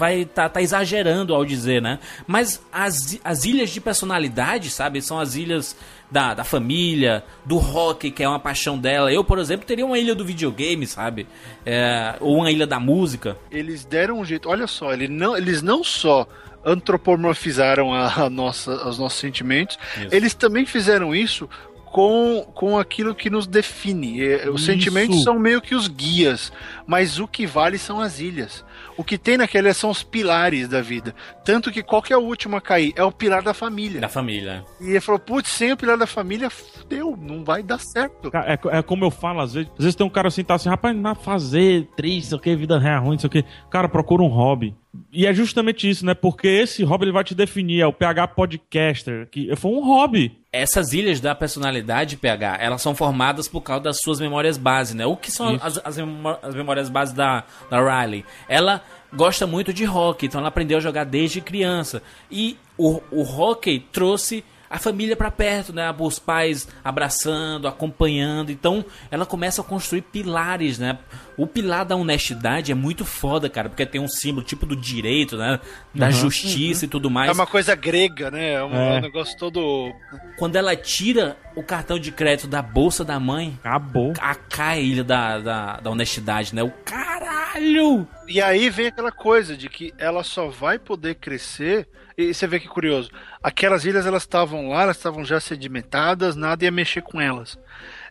vai tá, tá exagerando ao dizer, né? Mas as, as ilhas de personalidade, sabe? São as ilhas da, da família, do rock, que é uma paixão dela. Eu, por exemplo, teria uma ilha do videogame, sabe? É, ou uma ilha da música. Eles deram um jeito, olha só, ele não, eles não só antropomorfizaram a, a nossa, os nossos sentimentos, Isso. eles também fizeram isso com, com aquilo que nos define. É, Os Isso. sentimentos são meio que os guias, mas o que vale são as ilhas. O que tem naquela são os pilares da vida. Tanto que qual que é o último a cair? É o pilar da família. Da família. E ele falou, putz, sem o pilar da família, fudeu, não vai dar certo. É, é como eu falo, às vezes, às vezes tem um cara assim, tá assim, rapaz, não dá pra fazer triste, sei o que, vida real ruim, sei o que. Cara, procura um hobby. E é justamente isso, né? Porque esse hobby ele vai te definir, é o PH Podcaster, que foi um hobby. Essas ilhas da personalidade, PH, elas são formadas por causa das suas memórias base, né? O que são as, as memórias base da, da Riley? Ela gosta muito de rock, então ela aprendeu a jogar desde criança. E o, o hockey trouxe a família pra perto, né? Os pais abraçando, acompanhando. Então ela começa a construir pilares, né? O pilar da honestidade é muito foda, cara, porque tem um símbolo tipo do direito, né? Da Uhum. justiça e tudo mais É uma coisa grega, né? É um, É. um negócio todo. quando ela tira o cartão de crédito da bolsa da mãe, acabou. A cai da, da, da honestidade, né? O caralho! E aí vem aquela coisa de que ela só vai poder crescer. E você vê que curioso. Aquelas ilhas elas estavam lá, elas estavam já sedimentadas, nada ia mexer com elas.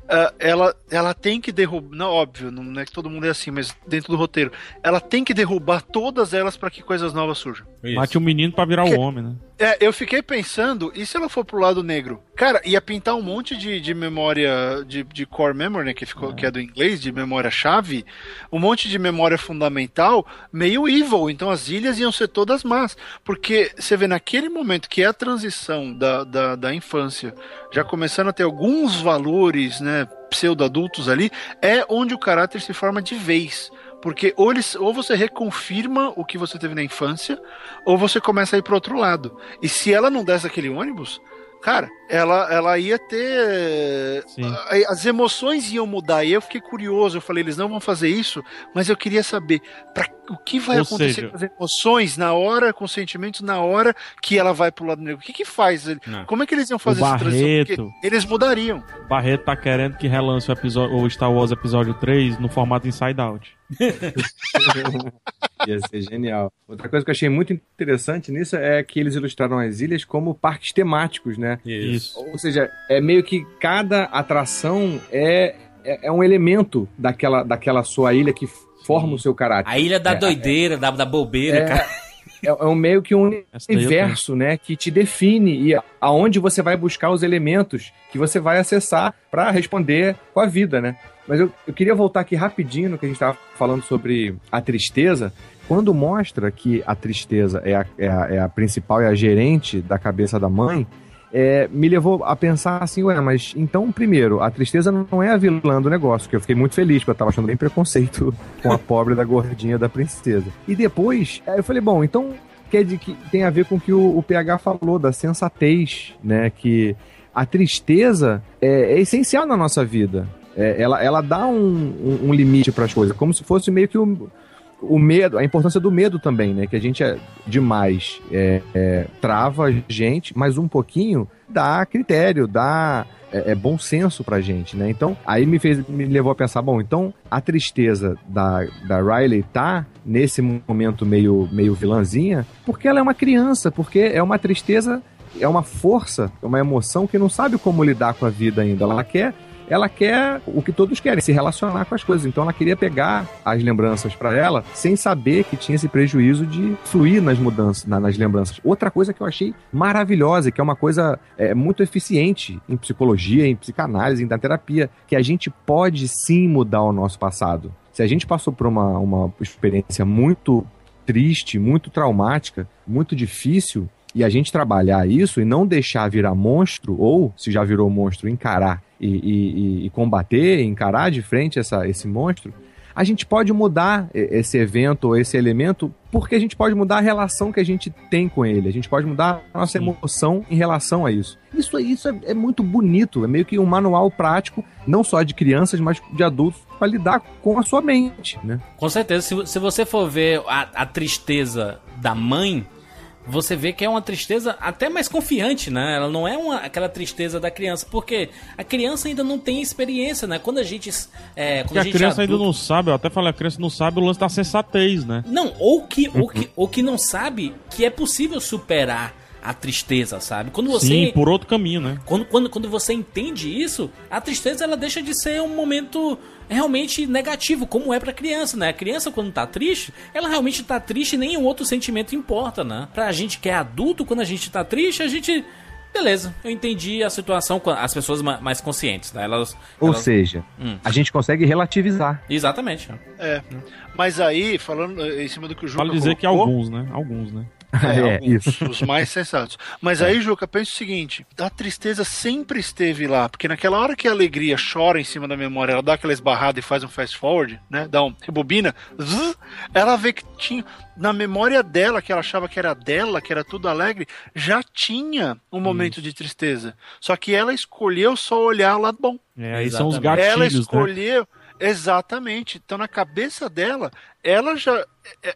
Uh, ela, ela tem que derrubar. Não, óbvio, não é que todo mundo é assim, mas dentro do roteiro. Ela tem que derrubar todas elas para que coisas novas surjam. Mate o um menino para virar o um homem, né? É, eu fiquei pensando, e se ela for pro lado negro? Cara, ia pintar um monte de, de memória, de, de core memory, né, que, ficou, é. que é do inglês, de memória-chave, um monte de memória fundamental, meio evil, então as ilhas iam ser todas más. Porque você vê, naquele momento que é a transição da, da, da infância, já começando a ter alguns valores, né, pseudo-adultos ali, é onde o caráter se forma de vez. Porque ou, eles, ou você reconfirma o que você teve na infância, ou você começa a ir pro outro lado. E se ela não desse aquele ônibus, cara, ela, ela ia ter. As emoções iam mudar. E eu fiquei curioso. Eu falei, eles não vão fazer isso, mas eu queria saber pra, o que vai Ou acontecer seja... com as emoções na hora, com os sentimentos na hora que ela vai pro lado negro. O que que faz? Não. Como é que eles iam fazer essa transição? Porque eles mudariam. Barreto tá querendo que relance o, episódio, o Star Wars Episódio 3 no formato Inside Out. Ia ser genial. Outra coisa que eu achei muito interessante nisso é que eles ilustraram as ilhas como parques temáticos, né? Isso. Ou seja, é meio que cada atração é, é, é um elemento daquela, daquela sua ilha que forma o seu caráter. A ilha da é, doideira, da, da bobeira, é, cara. É, é um meio que um universo, né, que te define e aonde você vai buscar os elementos que você vai acessar para responder com a vida, né? Mas eu, eu queria voltar aqui rapidinho no que a gente estava falando sobre a tristeza. Quando mostra que a tristeza é a, é a, é a principal, é a gerente da cabeça da mãe, é, me levou a pensar assim, ué, mas então, primeiro, a tristeza não é a vilã do negócio, que eu fiquei muito feliz, porque eu tava achando bem preconceito com a pobre da gordinha da princesa. E depois, eu falei, bom, então quer dizer que tem a ver com o que o, o PH falou, da sensatez, né? Que a tristeza é, é essencial na nossa vida. É, ela, ela dá um, um, um limite para as coisas, como se fosse meio que o, o medo, a importância do medo também, né? Que a gente é demais é, é, trava a gente, mas um pouquinho dá critério, dá é, é, bom senso pra gente, né? Então, aí me fez, me levou a pensar, bom, então a tristeza da, da Riley tá nesse momento meio, meio vilãzinha, porque ela é uma criança, porque é uma tristeza, é uma força, é uma emoção que não sabe como lidar com a vida ainda. Ela quer ela quer o que todos querem, se relacionar com as coisas. Então ela queria pegar as lembranças para ela sem saber que tinha esse prejuízo de fluir nas mudanças, nas lembranças. Outra coisa que eu achei maravilhosa, que é uma coisa é, muito eficiente em psicologia, em psicanálise, na terapia, que a gente pode sim mudar o nosso passado. Se a gente passou por uma, uma experiência muito triste, muito traumática, muito difícil, e a gente trabalhar isso e não deixar virar monstro, ou se já virou monstro, encarar e, e, e combater, encarar de frente essa, esse monstro, a gente pode mudar esse evento ou esse elemento porque a gente pode mudar a relação que a gente tem com ele, a gente pode mudar a nossa emoção em relação a isso. Isso, isso é, é muito bonito, é meio que um manual prático, não só de crianças, mas de adultos, para lidar com a sua mente, né? Com certeza, se, se você for ver a, a tristeza da mãe, você vê que é uma tristeza até mais confiante, né? Ela não é uma, aquela tristeza da criança, porque a criança ainda não tem experiência, né? Quando a gente. É, quando a, a, gente criança é adulto... ainda não sabe, eu até falei, a criança não sabe o lance da sensatez, né? Não, ou que, ou que, ou que não sabe que é possível superar a tristeza, sabe? Quando você Sim, por outro caminho, né? Quando, quando, quando você entende isso, a tristeza ela deixa de ser um momento realmente negativo, como é pra criança, né? A criança, quando tá triste, ela realmente tá triste e nenhum outro sentimento importa, né? Pra gente que é adulto, quando a gente tá triste, a gente. Beleza, eu entendi a situação com as pessoas mais conscientes, né? Elas. Ou elas... seja, hum. a gente consegue relativizar. Exatamente. É. Mas aí, falando em cima do que o Juca Vale dizer colocou, que alguns, né? Alguns, né? É, é isso. Os mais sensatos. Mas é. aí, Juca, pensa o seguinte: a tristeza sempre esteve lá, porque naquela hora que a alegria chora em cima da memória, ela dá aquela esbarrada e faz um fast forward, né? Dá um rebobina, zzz, ela vê que tinha. Na memória dela, que ela achava que era dela, que era tudo alegre, já tinha um momento de tristeza. Só que ela escolheu só olhar o lado bom. É, aí são os gatilhos. Ela né? escolheu. Né? Exatamente. Então, na cabeça dela, ela já.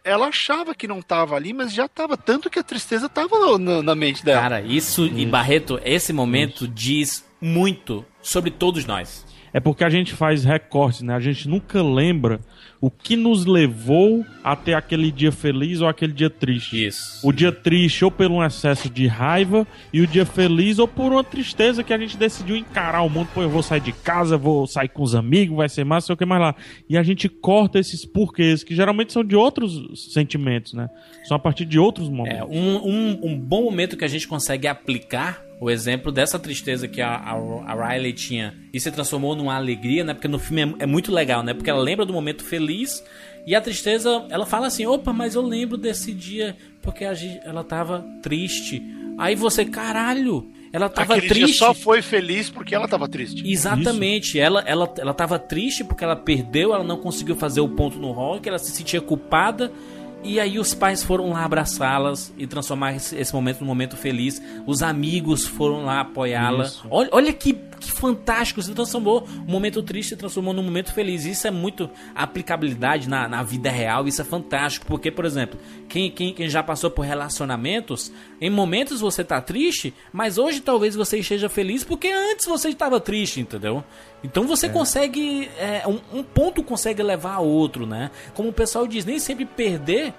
Ela achava que não estava ali, mas já estava. Tanto que a tristeza estava na, na, mente dela. Cara, isso, hum. e Barreto, esse momento hum. diz muito sobre todos nós. É porque a gente faz recortes, né? A gente nunca lembra o que nos levou até aquele dia feliz ou aquele dia triste. Isso. O dia triste ou por um excesso de raiva e o dia feliz ou por uma tristeza que a gente decidiu encarar o mundo. Pô, eu vou sair de casa, vou sair com os amigos, vai ser massa, sei o que mais lá. E a gente corta esses porquês, que geralmente são de outros sentimentos, né? São a partir de outros momentos. É, um, um, um bom momento que a gente consegue aplicar o exemplo dessa tristeza que a, a, a, Riley tinha e se transformou numa alegria, né? Porque no filme é, é, muito legal, né? Porque ela lembra do momento feliz e a tristeza, ela fala assim: opa, mas eu lembro desse dia porque a, ela tava triste. Aí você, caralho, ela tava Aquele triste. Dia só foi feliz porque ela tava triste. Exatamente. Ela, ela, ela tava triste porque ela perdeu, ela não conseguiu fazer o ponto no rock, ela se sentia culpada. E aí os pais foram lá abraçá-las e transformar esse, momento num momento feliz. Os amigos foram lá apoiá-la. Olha, olha que, que fantástico! Se transformou um momento triste transformou num momento feliz. Isso é muito aplicabilidade na, na vida real. Isso é fantástico. Porque, por exemplo, quem, quem, quem já passou por relacionamentos, em momentos você tá triste, mas hoje talvez você esteja feliz porque antes você estava triste, entendeu? Então você é. consegue. É, um, um, ponto consegue levar a outro, né? Como o pessoal diz, nem sempre perder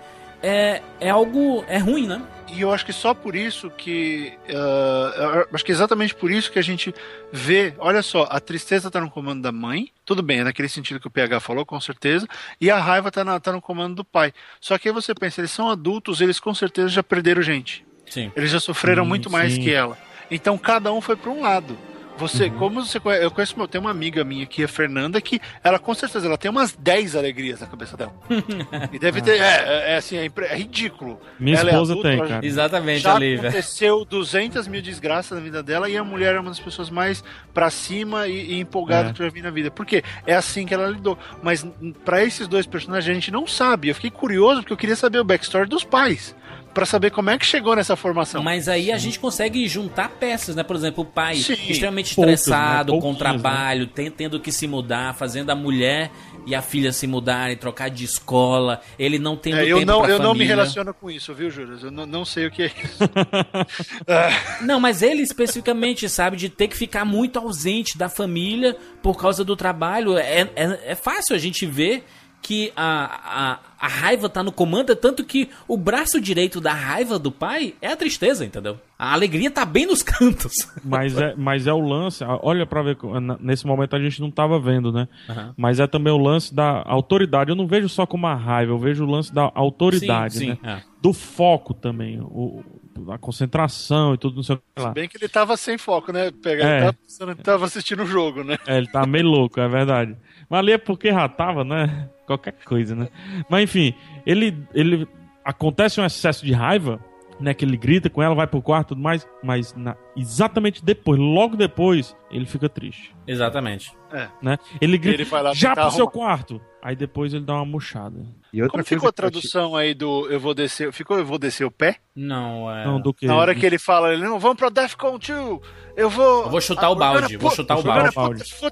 é, é algo. é ruim, né? E eu acho que só por isso que. Uh, acho que é exatamente por isso que a gente vê. Olha só, a tristeza tá no comando da mãe. Tudo bem, é naquele sentido que o PH falou, com certeza. E a raiva tá, na, tá no comando do pai. Só que aí você pensa, eles são adultos, eles com certeza já perderam gente. Sim. Eles já sofreram Sim, muito mais sim. que ela. Então cada um foi para um lado. Você, Uhum. como você conhece, eu conheço, eu tenho uma amiga minha aqui, a Fernanda, que ela com certeza ela tem umas 10 alegrias na cabeça dela. e deve ter, é, é, é assim, é, é ridículo. Minha Ela é esposa adulta, tem, ela- cara. Exatamente, Já Olivia. aconteceu 200 mil desgraças na vida dela e a mulher é uma das pessoas mais pra cima e, e empolgada É. que eu já vi na vida. Por quê? É assim que ela lidou. Mas pra esses dois personagens a gente não sabe. Eu fiquei curioso porque eu queria saber o backstory dos pais. Pra saber como é que chegou nessa formação. Mas aí a gente consegue juntar peças, né? Por exemplo, o pai Sim. extremamente Poucos, estressado né? com trabalho, tem- tendo que se mudar, fazendo a mulher e a filha se mudarem, trocar de escola, ele não tendo É, tempo eu não, pra eu não me família. relaciono com isso, viu, Júlio? Eu não, não sei o que é isso. Ah, Não, mas ele especificamente, sabe, de ter que ficar muito ausente da família por causa do trabalho. É, é, é fácil a gente ver que a, a, a raiva tá no comando, é tanto que o braço direito da raiva do pai é a tristeza, entendeu? A alegria tá bem nos cantos. Mas é, mas é o lance, olha pra ver, nesse momento a gente não tava vendo, né? Aham. Mas é também o lance da autoridade. Eu não vejo só como a raiva, eu vejo o lance da autoridade, Sim, né? sim, é. Do foco também, o, a concentração e tudo, não sei o que lá. bem que ele tava sem foco, né? Pegar, É. Ele tava, pensando- ele tava assistindo o jogo, né? É, ele tá meio louco, é verdade. Mas ali é porque já tava, né? Qualquer coisa, né? Mas enfim, ele, ele acontece um excesso de raiva, né? Que ele grita com ela, vai pro quarto e tudo mais, mas na- exatamente depois, logo depois, ele fica triste, Exatamente. É. né? Ele grita, Ele vai lá já pro seu arrumar. quarto! Aí depois ele dá uma murchada. E outra Como coisa ficou a que eu achei- tradução aí do eu vou descer? Ficou eu vou descer o pé? Não, é. Não, do que... Na hora que ele fala, ele não, vamos pra Defcon 2, eu vou... Eu vou chutar o Ah, we're balde, vou chutar o balde.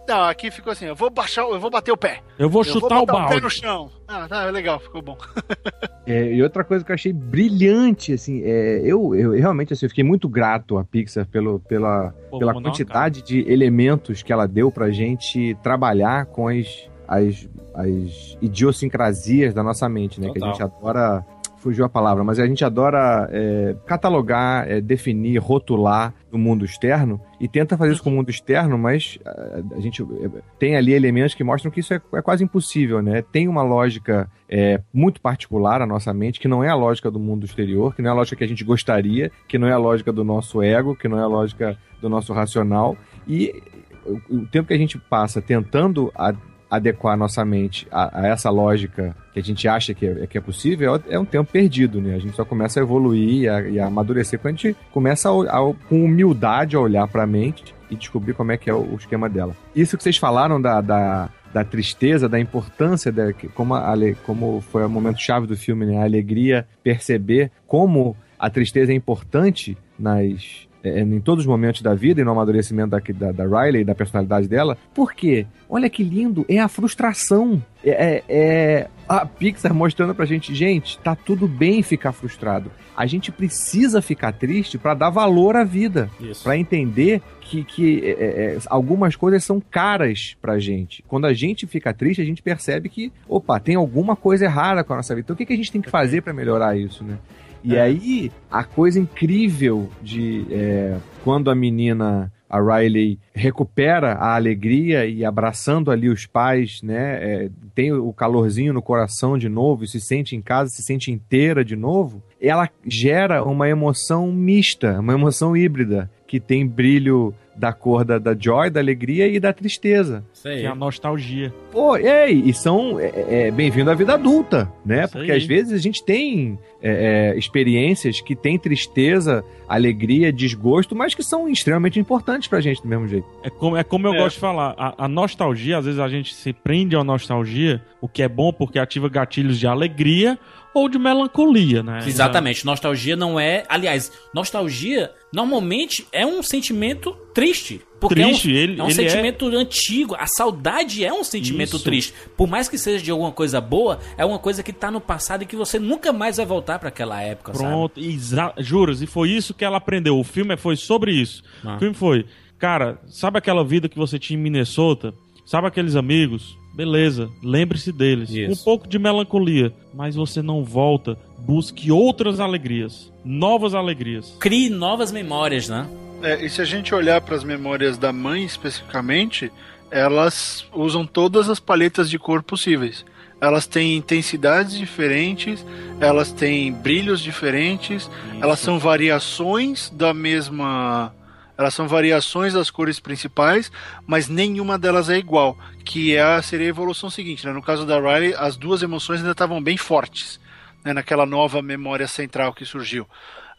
down. Aqui ficou assim, eu vou baixar, eu vou bater o pé. Eu vou Eu chutar vou o botar o pé no balde. chão. Ah, tá, legal, ficou bom. É, e outra coisa que eu achei brilhante, assim, é, eu, eu realmente assim, eu fiquei muito grato à Pixar pelo, pela, Pô, pela quantidade de elementos que ela deu pra gente trabalhar com as, as, as idiosincrasias da nossa mente, né? Que a Total. gente adora. Fugiu a palavra, mas a gente adora é, catalogar, é, definir, rotular no mundo externo e tenta fazer isso com o mundo externo, mas ah, a gente é, tem ali elementos que mostram que isso é, é quase impossível, né? Tem uma lógica é, muito particular à nossa mente, que não é a lógica do mundo exterior, que não é a lógica que a gente gostaria, que não é a lógica do nosso ego, que não é a lógica do nosso racional. E o, o tempo que a gente passa tentando a- adequar nossa mente a, a essa lógica que a gente acha que é, que é possível é, é um tempo perdido, né? A gente só começa a evoluir e a, e a amadurecer quando a gente começa a, com humildade a olhar para a mente e descobrir como é que é o, o esquema dela. Isso que vocês falaram da, da, da tristeza, da importância, da, como, a, como foi o momento chave do filme, né? A alegria, perceber como a tristeza é importante nas é, em todos os momentos da vida e no amadurecimento da, da, da Riley e da personalidade dela. Por quê? Olha que lindo, é a frustração. É, é- é a Pixar mostrando pra gente, gente, tá tudo bem ficar frustrado. A gente precisa ficar triste para dar valor à vida, para entender que, que é, é, algumas coisas são caras pra gente. Quando a gente fica triste, a gente percebe que, opa, tem alguma coisa errada com a nossa vida. Então o que, que a gente tem que fazer para melhorar isso, né? E é. aí, a coisa incrível de é, quando a menina a Riley recupera a alegria e abraçando ali os pais, né? É, tem o calorzinho no coração de novo, se sente em casa, se sente inteira de novo. Ela gera uma emoção mista, uma emoção híbrida, que tem brilho da cor da, da joy, da alegria e da tristeza. Sei. Que é a nostalgia. Pô, ei, e são é, é, bem-vindo à vida adulta, né? Isso Porque às vezes a gente tem é, é, experiências que tem tristeza, alegria, desgosto, mas que são extremamente importantes pra gente do mesmo jeito. É como, é como eu é. gosto de falar, a, a, nostalgia, às vezes a gente se prende à nostalgia, o que é bom porque ativa gatilhos de alegria ou de melancolia, né? Exatamente. Nostalgia não é. Aliás, nostalgia normalmente é um sentimento triste. Porque triste, é um, ele, é um ele sentimento é... antigo. A saudade é um sentimento Isso. triste. Por mais que seja de alguma coisa boa, é uma coisa que tá no passado e que você nunca mais vai voltar para aquela época, Pronto, sabe? juras, e foi isso que ela aprendeu. O filme foi sobre isso. Ah. O filme foi, cara, sabe aquela vida que você tinha em Minnesota? Sabe aqueles amigos? Beleza, lembre-se deles. Isso. Um pouco de melancolia, mas você não volta. Busque outras alegrias, novas alegrias. Crie novas memórias, né? É, e se a gente olhar para as memórias da mãe especificamente, elas usam todas as paletas de cor possíveis. Elas têm intensidades diferentes, elas têm brilhos diferentes, Isso. elas são variações da mesma elas são variações das cores principais, mas nenhuma delas é igual, que é, seria a evolução seguinte. Né? No caso da Riley, as duas emoções ainda estavam bem fortes, né? naquela nova memória central que surgiu.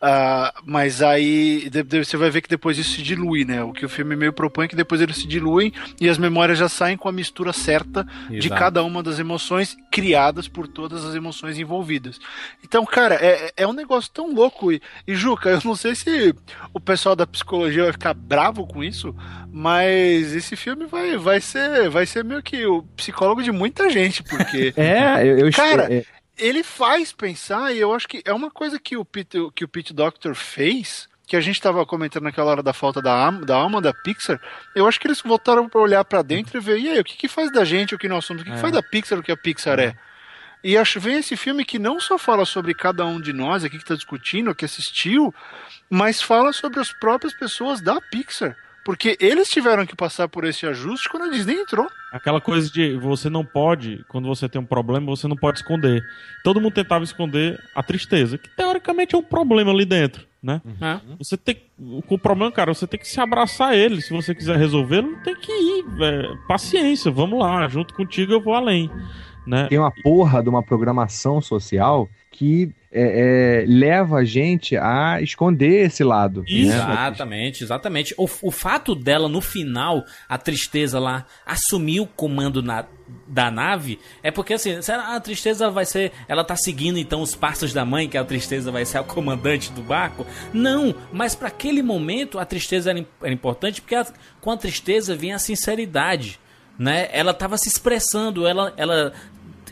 Uh, mas aí de, de, você vai ver que depois isso se dilui, né? O que o filme meio propõe é que depois eles se diluem e as memórias já saem com a mistura certa Exato. de cada uma das emoções criadas por todas as emoções envolvidas. Então, cara, é, é um negócio tão louco. E, e Juca, eu não sei se o pessoal da psicologia vai ficar bravo com isso, mas esse filme vai, vai, ser, vai ser meio que o psicólogo de muita gente, porque. é, eu, eu Cara, é, ele faz pensar, e eu acho que é uma coisa que o Pete, que o Pete Doctor fez, que a gente estava comentando naquela hora da falta da, da alma da Pixar, eu acho que eles voltaram para olhar para dentro e ver, e aí, o que, que faz da gente o que nós somos, o que, é. que faz da Pixar o que a Pixar é? E acho vem esse filme que não só fala sobre cada um de nós aqui que está discutindo, que assistiu, mas fala sobre as próprias pessoas da Pixar. Porque eles tiveram que passar por esse ajuste quando a Disney entrou. Aquela coisa de você não pode, quando você tem um problema, você não pode esconder. Todo mundo tentava esconder a tristeza, que teoricamente é um problema ali dentro, né? Uhum. Você tem. Com o problema, cara, você tem que se abraçar a ele. Se você quiser resolvê-lo, tem que ir. É, paciência, vamos lá. Junto contigo eu vou além. Né? Tem uma porra de uma programação social que é, é, leva a gente a esconder esse lado. Né? Exatamente, né? exatamente. O, o fato dela, no final, a tristeza lá, assumir o comando na, da nave, é porque assim, a tristeza vai ser. Ela tá seguindo então os passos da mãe, que a tristeza vai ser a comandante do barco? Não, mas para aquele momento a tristeza era, era importante porque a, com a tristeza vinha a sinceridade né? Ela estava se expressando, ela, ela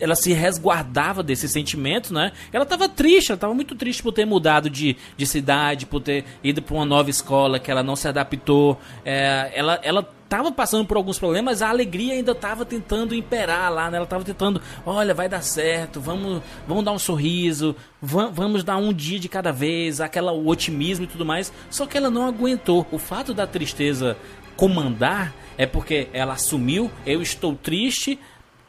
ela se resguardava desse sentimento, né? Ela estava triste, ela estava muito triste por ter mudado de, de cidade, por ter ido para uma nova escola que ela não se adaptou. É, ela, ela estava passando por alguns problemas, a alegria ainda estava tentando imperar lá, né? Ela estava tentando, olha, vai dar certo, vamos, vamos dar um sorriso, vamos dar um dia de cada vez, aquela o otimismo e tudo mais. Só que ela não aguentou. O fato da tristeza comandar é porque ela assumiu, eu estou triste,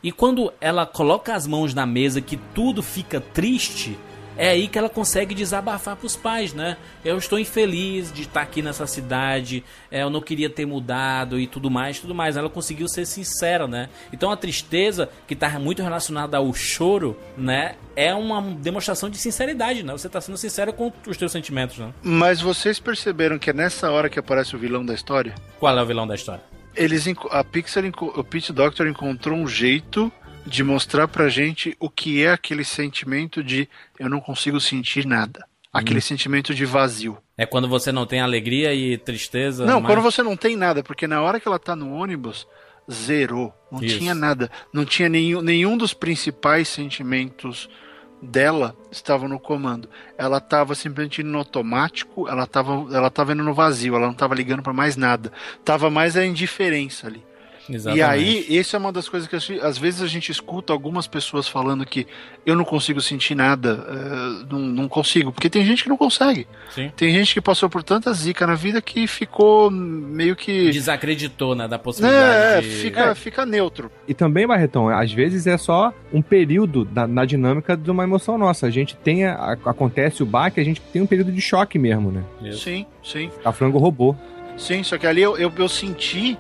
e quando ela coloca as mãos na mesa que tudo fica triste, é aí que ela consegue desabafar para os pais, né? Eu estou infeliz de estar aqui nessa cidade, é, eu não queria ter mudado e tudo mais, tudo mais. Ela conseguiu ser sincera, né? Então a tristeza, que está muito relacionada ao choro, né? É uma demonstração de sinceridade, né? Você está sendo sincero com os seus sentimentos, né? Mas vocês perceberam que é nessa hora que aparece o vilão da história? Qual é o vilão da história? Eles a Pixar, o Pete Doctor encontrou um jeito de mostrar pra gente o que é aquele sentimento de eu não consigo sentir nada. Aquele hum. sentimento de vazio. É quando você não tem alegria e tristeza? Não, quando você não tem nada, porque na hora que ela tá no ônibus, zerou. Não Isso. tinha nada. Não tinha nenhum, nenhum dos principais sentimentos dela estava no comando. Ela estava simplesmente indo no automático, ela estava ela tava indo no vazio, ela não estava ligando para mais nada. Tava mais a indiferença ali. Exatamente. E aí, esse é uma das coisas que às vezes a gente escuta algumas pessoas falando que eu não consigo sentir nada, eh, não, não consigo, porque tem gente que não consegue. Sim. Tem gente que passou por tanta zica na vida que ficou meio que. Desacreditou, né, da possibilidade é, de... fica, fica neutro. E também, Barretão, às vezes é só um período na, na dinâmica de uma emoção nossa. A gente tem, a- acontece o baque, a gente tem um período de choque mesmo, né? Sim, sim. A frango robô. Sim, só que ali eu, eu, eu senti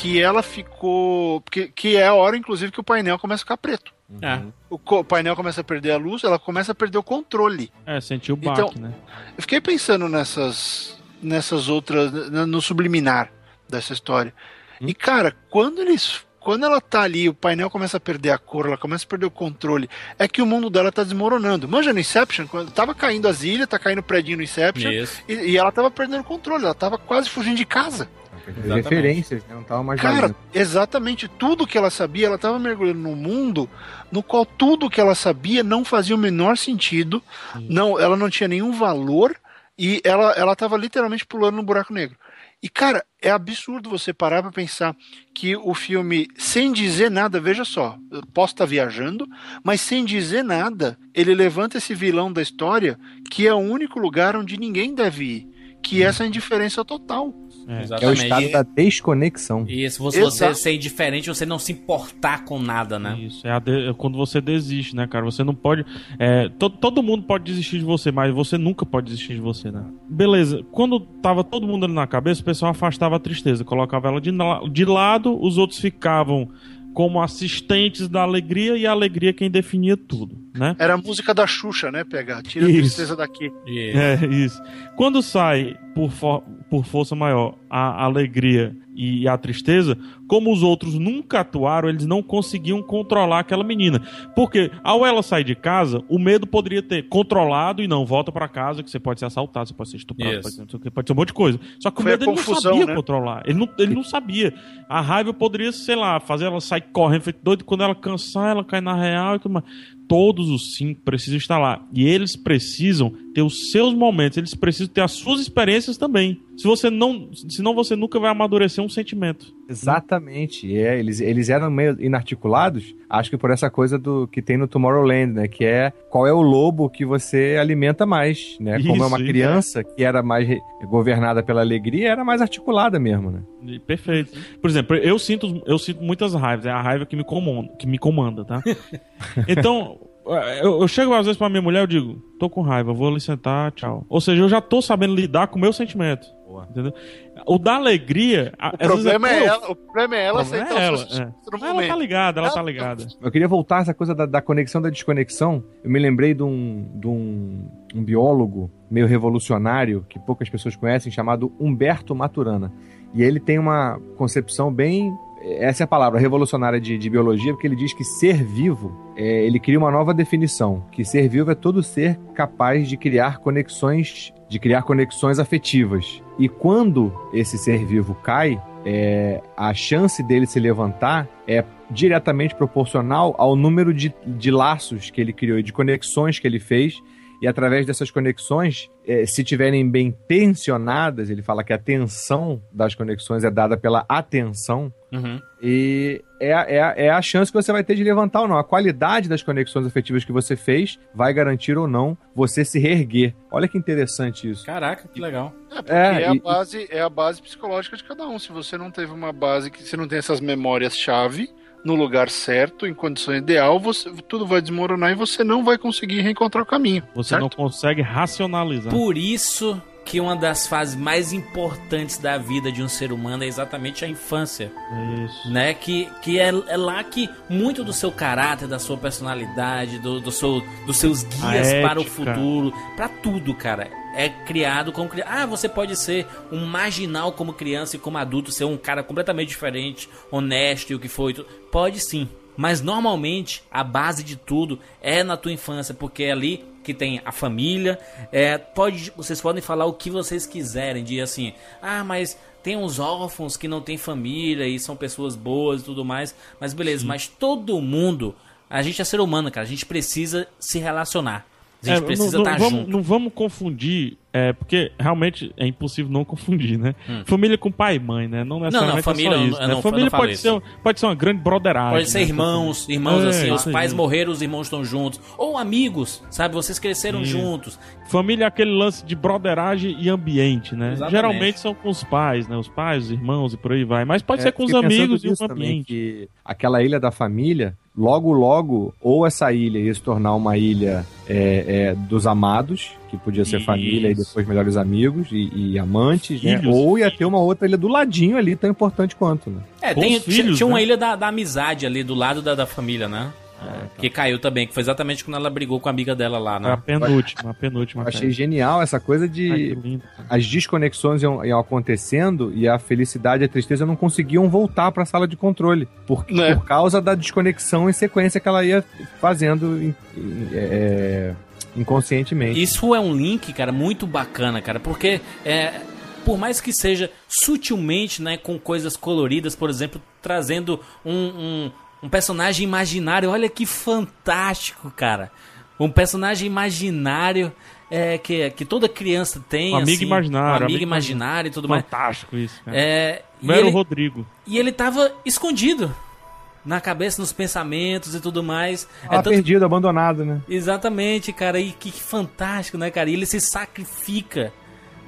que ela ficou. Que, que é a hora, inclusive, que o painel começa a ficar preto. É. O co- painel começa a perder a luz, ela começa a perder o controle. É, sentiu o baque, Então, né? Eu fiquei pensando nessas nessas outras no subliminar dessa história. E cara, quando eles quando ela tá ali, o painel começa a perder a cor, ela começa a perder o controle, é que o mundo dela tá desmoronando. Manja no Inception, quando tava caindo as ilhas, tá caindo o predinho no Inception, Isso. e, e ela tava perdendo o controle, ela tava quase fugindo de casa. Exatamente. Referências, né? não tava mais Cara, valendo. exatamente tudo que ela sabia, ela estava mergulhando num mundo no qual tudo que ela sabia não fazia o menor sentido, não, ela não tinha nenhum valor e ela ela estava literalmente pulando no buraco negro. E cara, é absurdo você parar para pensar que o filme, sem dizer nada, veja só, eu posso estar viajando, mas sem dizer nada, ele levanta esse vilão da história que é o único lugar onde ninguém deve ir, que é essa indiferença total. É o Exatamente. estado da desconexão. Isso, você, você ser indiferente, você não se importar com nada, né? Isso, é, a de- é quando você desiste, né, cara? Você não pode. é, to- todo mundo pode desistir de você, mas você nunca pode desistir de você, né? Beleza, quando tava todo mundo ali na cabeça, o pessoal afastava a tristeza, colocava ela de, na- de lado, os outros ficavam como assistentes da alegria e a alegria quem definia tudo, né? Era a música da Xuxa, né, pegar? Tira a Isso. tristeza daqui. É, isso. Quando sai por, for- por força maior a alegria e a tristeza, como os outros nunca atuaram, eles não conseguiam controlar aquela menina. Porque ao ela sair de casa, o medo poderia ter controlado e não, volta pra casa que você pode ser assaltado, você pode ser estuprado, Isso. pode não pode ser um monte de coisa. Só que Foi o medo ele não confusão, sabia né? controlar. Ele não, ele não sabia. A raiva poderia, sei lá, fazer ela sair correndo, feito doido, quando ela cansar, ela cai na real e tudo mais todos os cinco precisam estar lá. E eles precisam ter os seus momentos, eles precisam ter as suas experiências também. Se você não. Senão você nunca vai amadurecer um sentimento. Exatamente. É, eles, eles eram meio inarticulados, acho que por essa coisa do que tem no Tomorrowland, né? Que é qual é o lobo que você alimenta mais, né? Como é uma Isso, criança que era mais governada pela alegria, era mais articulada mesmo, né? E Perfeito. Por exemplo, eu sinto, eu sinto muitas raivas. É a raiva que me comanda, que me comanda tá? Então, eu, eu chego às vezes pra minha mulher e digo, tô com raiva, vou ali sentar, tchau. Ou seja, eu já tô sabendo lidar com o meu sentimento. Entendeu? O da alegria. O vezes problema é pô, ela, o problema é ela o problema aceitar é ela, no Ela tá ligada, ela tá ligada. Eu queria voltar a essa coisa da, da conexão da desconexão. Eu me lembrei de um, de um, um biólogo meio revolucionário que poucas pessoas conhecem, chamado Humberto Maturana. E ele tem uma concepção bem. Essa é a palavra, revolucionária de, de biologia, porque ele diz que ser vivo, é, ele cria uma nova definição, que ser vivo é todo ser capaz de criar conexões, de criar conexões afetivas. E quando esse ser vivo cai, é, a chance dele se levantar é diretamente proporcional ao número de, de laços que ele criou e de conexões que ele fez. E através dessas conexões, eh, se tiverem bem tensionadas, ele fala que a tensão das conexões é dada pela atenção. Uhum. E é, a- é, a- é a chance que você vai ter de levantar ou não. A qualidade das conexões afetivas que você fez vai garantir ou não você se reerguer. Olha que interessante isso. Caraca, que legal. É, porque É, é, a e- base, é a base psicológica de cada um. Se você não teve uma base, que você não tem essas memórias-chave no lugar certo, em condição ideal, você, tudo vai desmoronar e você não vai conseguir reencontrar o caminho. Você certo? não consegue racionalizar. Por isso que uma das fases mais importantes da vida de um ser humano é exatamente a infância. Isso. né? Que, que é, é lá que muito do seu caráter, da sua personalidade, do, do seu, dos seus guias para o futuro, para tudo, cara. É criado como criança. Ah, você pode ser um marginal como criança e como adulto, ser um cara completamente diferente, honesto e o que foi. Pode sim. Mas normalmente a base de tudo é na tua infância, porque é ali que tem a família. É, pode, vocês podem falar o que vocês quiserem, de assim, ah, mas tem uns órfãos que não tem família e são pessoas boas e tudo mais, mas beleza, mas todo mundo, a gente é ser humano, cara, a gente precisa se relacionar. A gente É, precisa não, não estar vamos, junto. não vamos confundir, é, porque realmente é impossível não confundir, né? Família com pai e mãe, né? Não necessariamente família, é só eu isso, não- né? não- família não pode, isso. ser, pode ser uma grande broderagem. Pode ser né? irmãos, irmãos É, assim, os pais morreram, os irmãos estão juntos. Ou amigos, sabe? Vocês cresceram Sim. juntos. Família é aquele lance de broderagem e ambiente, né? Exatamente. Geralmente são com os pais, né? Os pais, os irmãos e por aí vai. Mas pode É, ser com os amigos e o também, ambiente. que aquela ilha da família, logo, logo, ou essa ilha ia se tornar uma ilha é, é, dos amados, que podia ser Isso. família e depois melhores amigos e, e amantes, né? Filhos, ou ia ter uma outra ilha do ladinho ali, tão importante quanto, né? É, tem, os filhos, tinha uma né? ilha da, da amizade ali do lado da, da família, né? É, Que caiu também, que foi exatamente quando ela brigou com a amiga dela lá, Foi a né? penúltima, a penúltima. Eu achei cara. genial essa coisa Ai, de lindo. as desconexões iam, iam acontecendo e a felicidade e a tristeza não conseguiam voltar para a sala de controle por, Né. por causa da desconexão em sequência que ela ia fazendo em- em- é, inconscientemente. Isso é um link, cara, muito bacana, cara, porque é, por mais que seja sutilmente, né, com coisas coloridas, por exemplo, trazendo um, um, um personagem imaginário, olha que fantástico, cara. Um personagem imaginário é, que, que toda criança tem, Um amigo assim, imaginário, um amigo amigo imaginário e tudo mais. Fantástico isso, cara. É, e, Mero ele, Rodrigo. e ele tava escondido na cabeça, nos pensamentos e tudo mais. É Ela tanto- perdido, abandonado, né? Exatamente, cara. E que, que fantástico, né, cara? E ele se sacrifica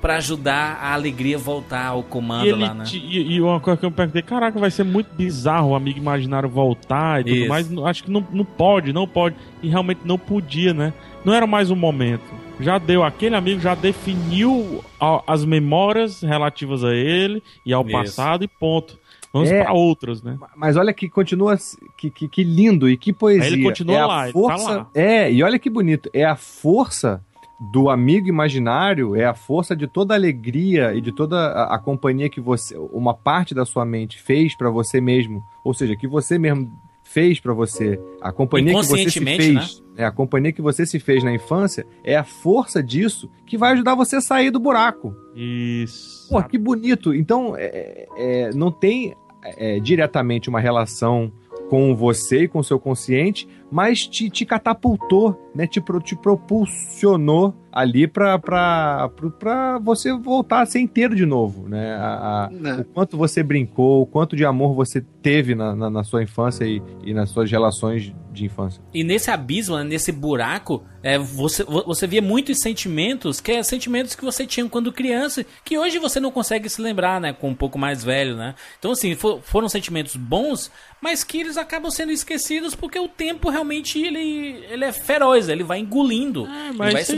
pra ajudar a alegria voltar ao comando E, lá, né? te- e, e uma coisa que eu perguntei, caraca, vai ser muito bizarro o amigo imaginário voltar e tudo Isso. mais. Não- Acho que não, não pode, não pode. E realmente não podia, né? Não era mais um momento. Já deu, aquele amigo já definiu a- as memórias relativas a ele e ao Isso. passado e ponto. Vamos É. pra outras, né? Mas olha que continua, que, que, que lindo e que poesia. Aí ele continua é a lá, ele tá força, lá. É, e olha que bonito. É a força do amigo imaginário, é a força de toda a alegria e de toda a, a companhia que você, uma parte da sua mente fez pra você mesmo. Ou seja, que você mesmo fez pra você. A companhia que você se Inconscientemente, fez. É, a companhia que você se fez na infância é a força disso que vai ajudar você a sair do buraco. Isso. Pô, que bonito. Então, é, é, não tem é, diretamente uma relação com você e com o seu consciente, mas te, te catapultou, né? Te, te propulsionou ali pra você voltar a ser inteiro de novo, né? A- a- Né. O quanto você brincou, o quanto de amor você teve na, na, na sua infância e, e nas suas relações de infância. E nesse abismo, né, nesse buraco, é, você, vo- você via muitos sentimentos, que é sentimentos que você tinha quando criança, que hoje você não consegue se lembrar, né, com um pouco mais velho, né? Então, assim, fo- foram sentimentos bons, mas que eles acabam sendo esquecidos porque o tempo realmente, ele, ele é feroz, ele vai engolindo, mas ele vai isso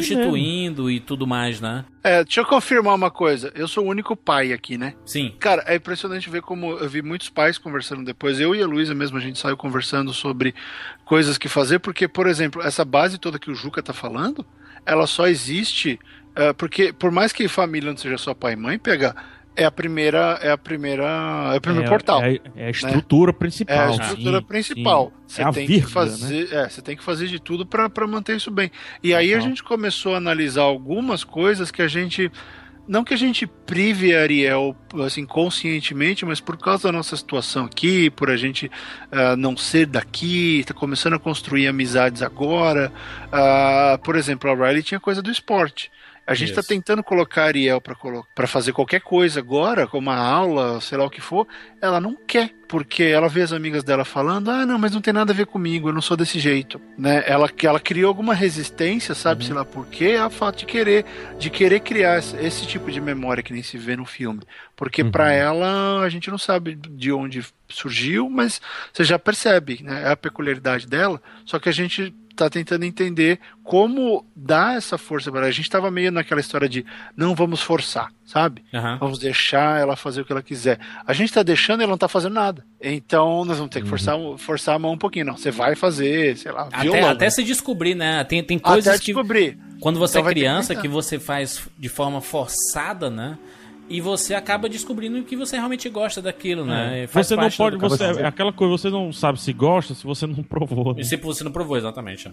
substituindo e tudo mais, né? É, deixa eu confirmar uma coisa. Eu sou o único pai aqui, né? Sim. Cara, é impressionante ver como eu vi muitos pais conversando depois. Eu e a Luísa mesmo, a gente saiu conversando sobre coisas que fazer, porque, por exemplo, essa base toda que o Juca tá falando, ela só existe eh, porque, por mais que família não seja só pai e mãe, pega é a primeira, é a primeira, é o primeiro É- portal. É, é a estrutura principal. É a estrutura sim, principal. sim. Você É a tem que vírgula, né? fazer, é, você tem que fazer de tudo pra manter isso bem. E aí a Total. gente começou a analisar algumas coisas que a gente não que a gente prive a Ariel assim conscientemente, mas por causa da nossa situação aqui, por a gente ah, não ser daqui, está começando a construir amizades agora. Ah, por exemplo, a Riley tinha coisa do esporte. A gente está tentando colocar a Ariel para fazer qualquer coisa agora, como uma aula, sei lá o que for. Ela não quer, porque ela vê as amigas dela falando: ah, não, mas não tem nada a ver comigo, eu não sou desse jeito. Né? Ela, ela criou alguma resistência, sabe, sei lá por quê, a fato de querer, de querer criar esse, esse tipo de memória que nem se vê no filme. Porque pra ela, a gente não sabe de onde surgiu, mas você já percebe, né? É a peculiaridade dela, só que a gente tá tentando entender como dar essa força para ela. A gente tava meio naquela história de não vamos forçar, sabe? Aham. Vamos deixar ela fazer o que ela quiser. A gente tá deixando e ela não tá fazendo nada. Então nós vamos ter que forçar, forçar a mão um pouquinho. Não, você vai fazer, sei lá, Até, violão. até né? se descobrir, né? Tem, tem Até coisas que descobrir. quando você Então é ter que criança tentar. que você faz de forma forçada, né? E você acaba descobrindo que você realmente gosta daquilo, né? É. Faz Você não pode. Você, é aquela coisa, você não sabe se gosta se você não provou. né? E se você não provou, exatamente.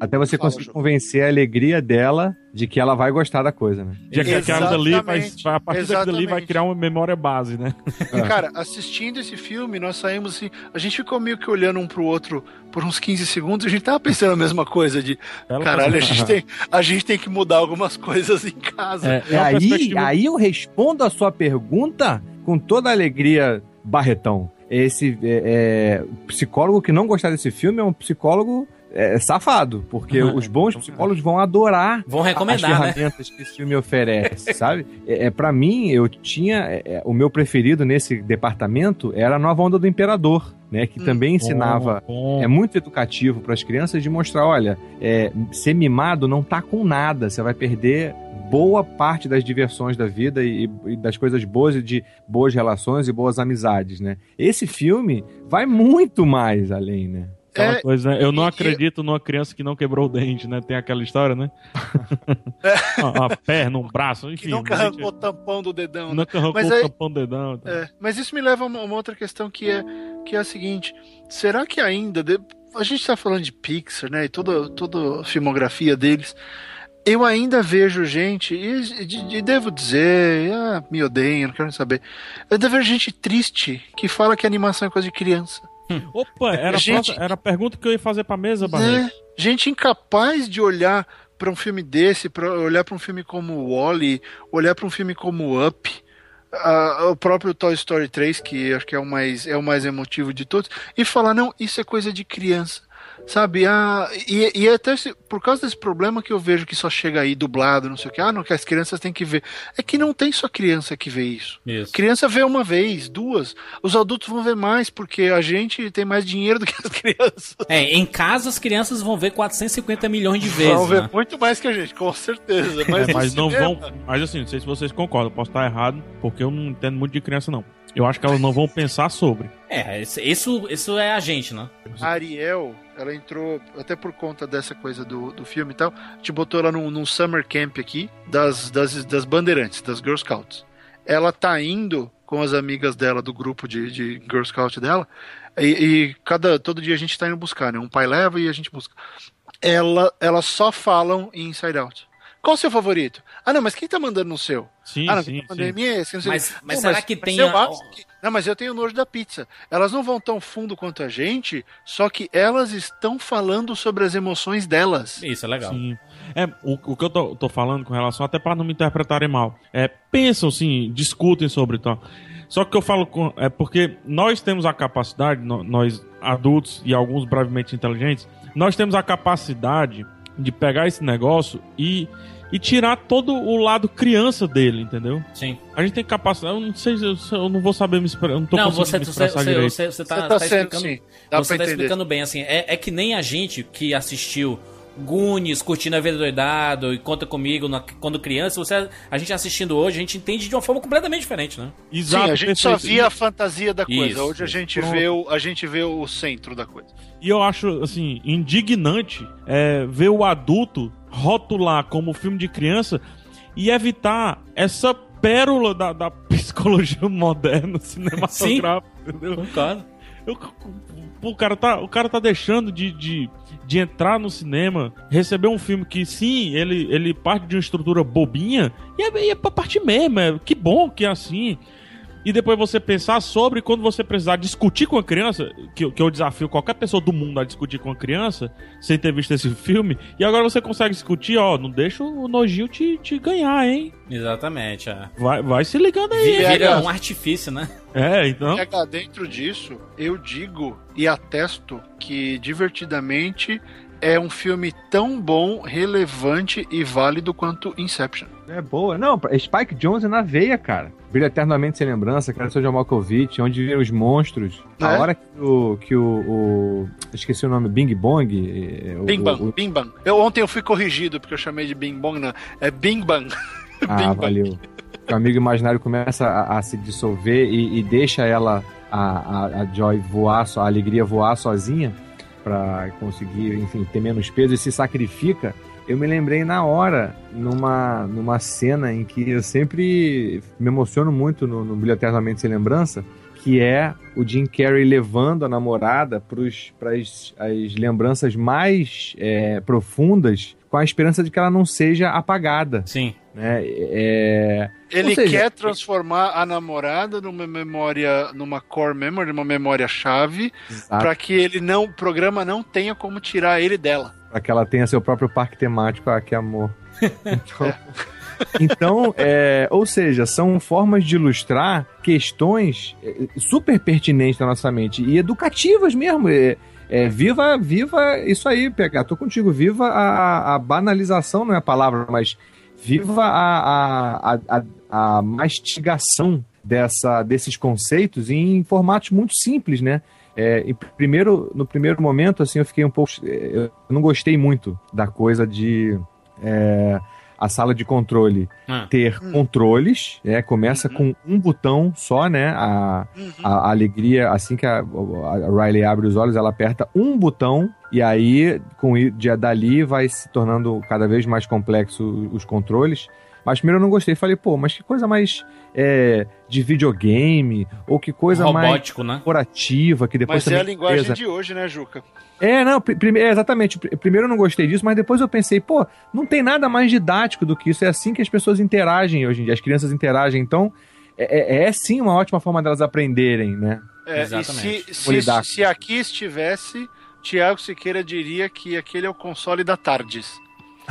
Até você conseguir convencer a alegria dela de que ela vai gostar da coisa, né? Já que aquela dali vai, a partir daquilo ali vai criar uma memória base, né? E, cara, assistindo esse filme, nós saímos assim. A gente ficou meio que olhando um pro outro por uns 15 segundos e a gente tava pensando a mesma coisa: de caralho, a gente tem, a gente tem que mudar algumas coisas em casa. E aí, aí eu respondo a sua pergunta com toda a alegria, Barretão. Esse é, é, psicólogo que não gostar desse filme é um psicólogo é, safado, porque Uhum. os bons psicólogos vão adorar Vão recomendar, as né? ferramentas que esse filme oferece, sabe? É, é, para mim, eu tinha é, é, o meu preferido nesse departamento era a Nova Onda do Imperador, né? Que também ensinava bom. é muito educativo para as crianças de mostrar, olha, é, ser mimado não tá com nada, você vai perder boa parte das diversões da vida e, e das coisas boas e de boas relações e boas amizades, né? Esse filme vai muito mais além, né? Aquela É, coisa, né? Eu não e- acredito numa criança que não quebrou o dente, né? Tem aquela história, né? uma, uma perna, um braço, enfim. que nunca a gente- arrancou o tampão do dedão. né? Nunca arrancou Mas o aí- tampão do dedão. tá? É, mas isso me leva a uma, uma outra questão que é, que é a seguinte: será que ainda. de- a gente está falando de Pixar, né? E toda, toda a filmografia deles. Eu ainda vejo gente, e, de- e devo dizer, ah, me odeiem, não quero saber. Eu ainda vejo gente triste que fala que animação é coisa de criança. Opa, era, a Gente- próxima- era a pergunta que eu ia fazer pra mesa, Barreto. gente incapaz de olhar para um filme desse, para olhar para um filme como Wally, olhar para um filme como Up, o próprio Toy Story 3, que acho que é o mais é o mais emotivo de todos, e falar não, isso é coisa de criança. Sabe, ah, e, e é até esse- por causa desse problema que eu vejo que só chega aí dublado, não sei o que, ah, não, que as crianças têm que ver. É que não tem só criança que vê isso. Isso. Criança vê uma vez, duas. Os adultos vão ver mais, porque a gente tem mais dinheiro do que as crianças. É, em casa as crianças vão ver 450 milhões de vezes. Vão ver né? muito mais que a gente, com certeza. Mas, É, mas não cinema- vão. Mas assim, não sei se vocês concordam, posso estar errado, porque eu não entendo muito de criança, não. Eu acho que elas não vão pensar sobre. É, isso, isso, é a gente, né? Ariel, ela entrou, até por conta dessa coisa do, do filme e tal, a gente botou ela num, num summer camp aqui das, das, das bandeirantes, das Girl Scouts. Ela tá indo com as amigas dela do grupo de, de Girl Scout dela, e, e cada, todo dia a gente tá indo buscar, né? Um pai leva e a gente busca. Ela, elas só falam em Inside Out. Qual o seu favorito? Ah, não, mas quem tá mandando no seu? Sim, ah, não, sim, quem tá mandando sim. em mim é esse, não sei Mas- mas Não, será que tem que- Não, mas eu tenho nojo da pizza. Elas não vão tão fundo quanto a gente, só que elas estão falando sobre as emoções delas. Isso é legal. Sim. É, o, o que eu tô, tô falando com relação, até para não me interpretarem mal, é, pensam sim, discutem sobre tal. Só que eu falo com, é porque nós temos a capacidade, no- nós adultos e alguns brevemente inteligentes, nós temos a capacidade de pegar esse negócio e, e tirar todo o lado criança dele, entendeu? Sim. A gente tem capacidade, eu não sei, se eu, eu não vou saber me expressar, eu não tô Não, conseguindo você, me expressar você, direito. você, você tá, Você tá tá sendo, explicando, sim. Dá você tá entender. explicando bem, assim, é, é que nem a gente que assistiu Goonies, Curtindo a Vida Doidado e Conta Comigo na- quando criança, você, a gente assistindo hoje, a gente entende de uma forma completamente diferente, né? Exato, Sim, a gente só via a fantasia da coisa. Isso, Hoje a gente, pronto. vê o, a gente vê o centro da coisa. E eu acho, assim, indignante é, ver o adulto rotular como filme de criança e evitar essa pérola da, da psicologia moderna cinematográfica, entendeu? Concordo. Eu- o, cara tá, o cara tá deixando de, de, de entrar no cinema, receber um filme que, sim, ele, ele parte de uma estrutura bobinha, e é, e é pra partir mesmo, é, que bom que é assim. E depois você pensar sobre quando você precisar discutir com a criança, que, que eu desafio qualquer pessoa do mundo a discutir com a criança, sem ter visto esse filme, e agora você consegue discutir, ó, não deixa o nojinho te, te ganhar, hein? Exatamente, é. Vai, vai se ligando aí. Vira, VH. um artifício, né? É, então. Dentro disso, eu digo e atesto que Divertidamente é um filme tão bom, relevante e válido quanto Inception. É boa. Não, Spike Jones é na veia, cara. Brilha Eternamente Sem Lembrança, cara, seu John Malkovich, onde viram os monstros. A É? hora que o... Que o, o- esqueci o nome, Bing Bong. o- Bing Bang, o- Bing Bang. Eu, ontem eu fui corrigido porque eu chamei de Bing Bong, não. É Bing Bang. Ah, Bing Bang. valeu. O amigo imaginário começa a, a se dissolver e, e deixa ela, a, a, a Joy, voar, a alegria voar sozinha pra conseguir, enfim, ter menos peso e se sacrifica. eu me lembrei na hora, numa, numa cena em que eu sempre me emociono muito no, no Brilho Eternamente Sem Lembrança, que é o Jim Carrey levando a namorada para as lembranças mais é, profundas com a esperança de que ela não seja apagada. Sim. Né? É... Ele seja, quer transformar a namorada numa memória, numa core memory, numa memória chave, para que ele não, o programa não tenha como tirar ele dela. Para que ela tenha seu próprio parque temático, ah, que amor. Então, é. então é, ou seja, são formas de ilustrar questões é, super pertinentes na nossa mente e educativas mesmo. É, é, viva, viva isso aí, PH. Tô contigo. Viva a, a banalização, não é a palavra, mas viva a, a, a, a mastigação dessa, desses conceitos em formatos muito simples, né? É, e primeiro, no primeiro momento, assim, eu fiquei um pouco. Eu não gostei muito da coisa de. É, a sala de controle ah. ter hum. controles, é, começa uhum. com um botão só, né? A, uhum. a, a, alegria, assim que a, a, Riley abre os olhos, ela aperta um botão e aí, com dia dali, vai se tornando cada vez mais complexo os controles. Mas primeiro eu não gostei. Falei, pô, mas que coisa mais é, de videogame, ou que coisa Robótico, mais né? corporativa, que depois Mas é a linguagem de hoje, né, Juca? É, não, é, exatamente. Primeiro eu não gostei disso, mas depois eu pensei, pô, não tem nada mais didático do que isso. É assim que as pessoas interagem hoje em dia, as crianças interagem. Então, é, é, é sim uma ótima forma delas aprenderem, né? É, Exatamente. E se, se, se aqui estivesse, Tiago Siqueira diria que aquele é o console da Tardes.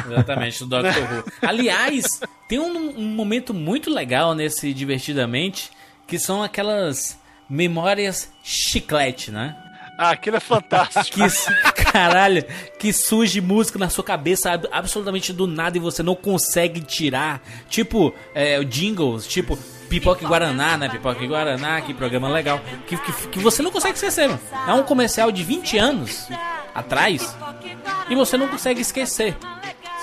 Exatamente, do Dr. Who. Aliás, tem um, um momento muito legal nesse Divertidamente, que são aquelas memórias chiclete, né? Ah, aquilo é fantástico. que, caralho, que surge música na sua cabeça absolutamente do nada e você não consegue tirar. Tipo, é, jingles, tipo, Pipoca e Guaraná, né? Pipoca e Guaraná, que programa legal. Que, que, que você não consegue esquecer, mano. É um comercial de 20 anos atrás e você não consegue esquecer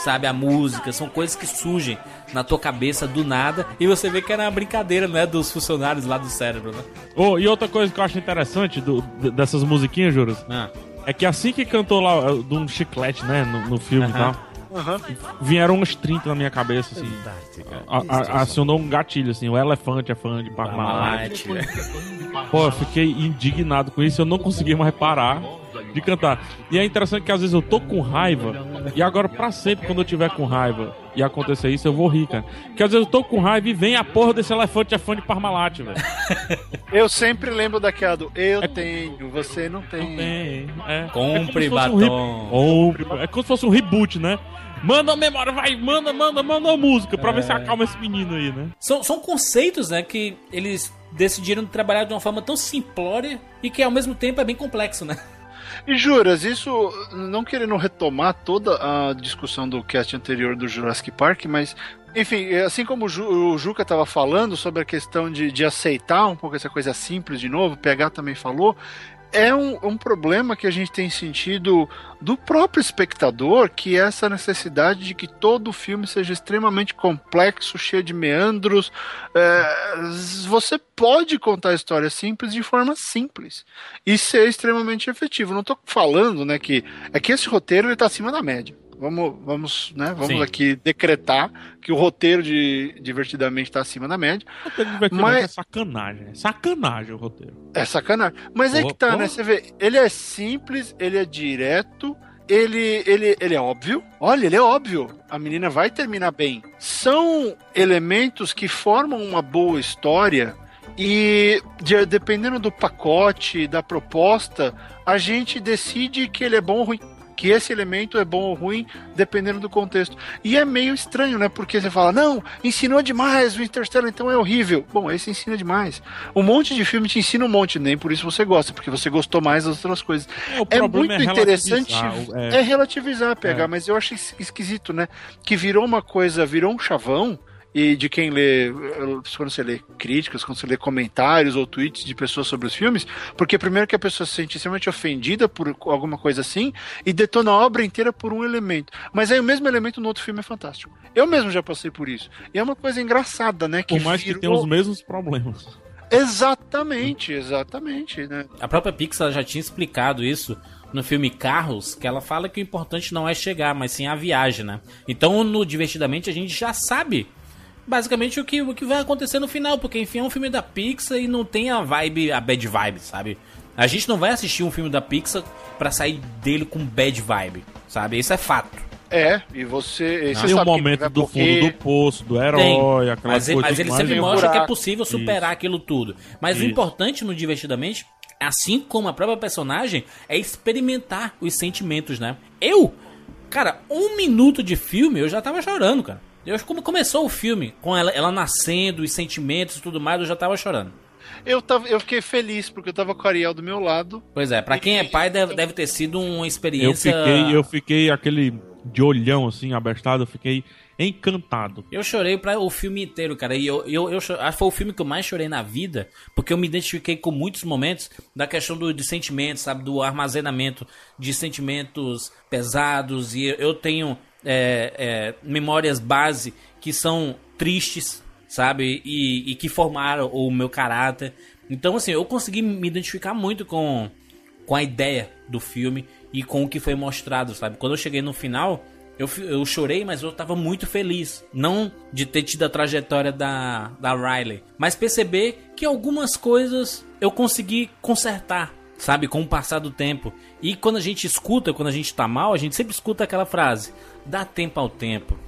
sabe? A música, são coisas que surgem na tua cabeça do nada e você vê que era uma brincadeira, né? Dos funcionários lá do cérebro, né? Oh, e outra coisa que eu acho interessante do, dessas musiquinhas, Juros, ah. é que assim que cantou lá de um chiclete, né? No, no filme e tal. Uhum. Vieram uns 30 na minha cabeça, assim. A, a, acionou um gatilho, assim. O elefante é fã de Parmalat. Pô, eu fiquei indignado com isso. Eu não consegui mais parar de cantar. E é interessante que às vezes eu tô com raiva, e agora pra sempre, quando eu tiver com raiva e acontecer isso, eu vou rir, cara. Porque às vezes eu tô com raiva e vem a porra desse elefante é fã de Parmalat, velho. Eu sempre lembro daquela do eu é, tenho, você não tem. Não tem. É. Compre é batom. Um é como se fosse um reboot, né? Manda a memória, vai, manda, manda, manda a música pra é. ver se acalma esse menino aí, né? São, são conceitos, né, que eles decidiram trabalhar de uma forma tão simplória e que ao mesmo tempo é bem complexo, né? E juras, isso não querendo retomar toda a discussão do cast anterior do Jurassic Park, mas enfim, assim como o Juca estava falando sobre a questão de, de aceitar um pouco essa coisa simples de novo, o PH também falou, é um, um, problema que a gente tem sentido do próprio espectador, que é essa necessidade de que todo o filme seja extremamente complexo, cheio de meandros. É, você pode contar a história simples de forma simples e ser extremamente efetivo. Não estou falando né, que é que esse roteiro está acima da média. Vamos, vamos, né, vamos aqui decretar que o roteiro de Divertidamente está acima da média. O roteiro mas... é sacanagem. É sacanagem o roteiro. É sacanagem. Mas é que tá, né? Você vê, ele é simples, ele é direto, ele, ele, ele é óbvio. Olha, ele é óbvio. A menina vai terminar bem. São elementos que formam uma boa história e de, dependendo do pacote, da proposta, a gente decide que ele é bom ou ruim que esse elemento é bom ou ruim dependendo do contexto. E é meio estranho, né? Porque você fala, não, ensinou demais, o Interstellar então é horrível. Bom, esse ensina demais. Um monte de filme te ensina um monte, nem por isso você gosta, porque você gostou mais das outras coisas. É, é muito é interessante, é. é. relativizar, pegar, é. mas eu acho esquisito, né? Que virou uma coisa, virou um chavão e de quem lê, quando você lê críticas, quando você lê comentários ou tweets de pessoas sobre os filmes, porque primeiro que a pessoa se sente extremamente ofendida por alguma coisa assim e detona a obra inteira por um elemento. Mas aí o mesmo elemento no outro filme é fantástico. Eu mesmo já passei por isso. E é uma coisa engraçada, né? Que por mais virou... que tenha os mesmos problemas. Exatamente, exatamente, né? A própria Pixar já tinha explicado isso no filme Carros, que ela fala que o importante não é chegar, mas sim a viagem, né? Então, no Divertidamente, a gente já sabe basicamente o que, o que vai acontecer no final, porque enfim é um filme da Pixar e não tem a vibe, a bad vibe, sabe? A gente não vai assistir um filme da Pixar para sair dele com bad vibe, sabe? Isso é fato. É, e você. você Tem o que momento do porque- fundo do poço, do herói, Tem. aquela Mas, mas ele sempre um mostra que é possível superar aquilo tudo. Mas o Isso. importante no Divertidamente, assim como a própria personagem, é experimentar os sentimentos, né? Eu, cara, um minuto de filme eu já tava chorando, cara. Eu, como começou o filme, com ela, ela nascendo, os sentimentos e tudo mais, eu já tava chorando. Eu, tava, eu fiquei feliz porque eu tava com a Ariel do meu lado. Pois é, pra quem é pai deve, deve ter sido uma Eu experiência. fiquei, eu fiquei aquele de olhão assim, abestado, eu fiquei encantado. Eu chorei para o filme inteiro, cara. E eu, eu, eu acho que foi o filme que eu mais chorei na vida, porque eu me identifiquei com muitos momentos da questão do, de sentimentos, sabe? Do armazenamento de sentimentos pesados. E eu tenho é, é, memórias base que são tristes, sabe? E, e que formaram o meu caráter. Então, assim, eu consegui me identificar muito com, com a ideia do filme e com o que foi mostrado, sabe? Quando eu cheguei no final, eu, eu chorei, mas eu tava muito feliz. Não de ter tido a trajetória da, da Riley, mas perceber que algumas coisas eu consegui consertar, sabe? Com o passar do tempo. E quando a gente escuta, quando a gente tá mal, a gente sempre escuta aquela frase: dá tempo ao tempo.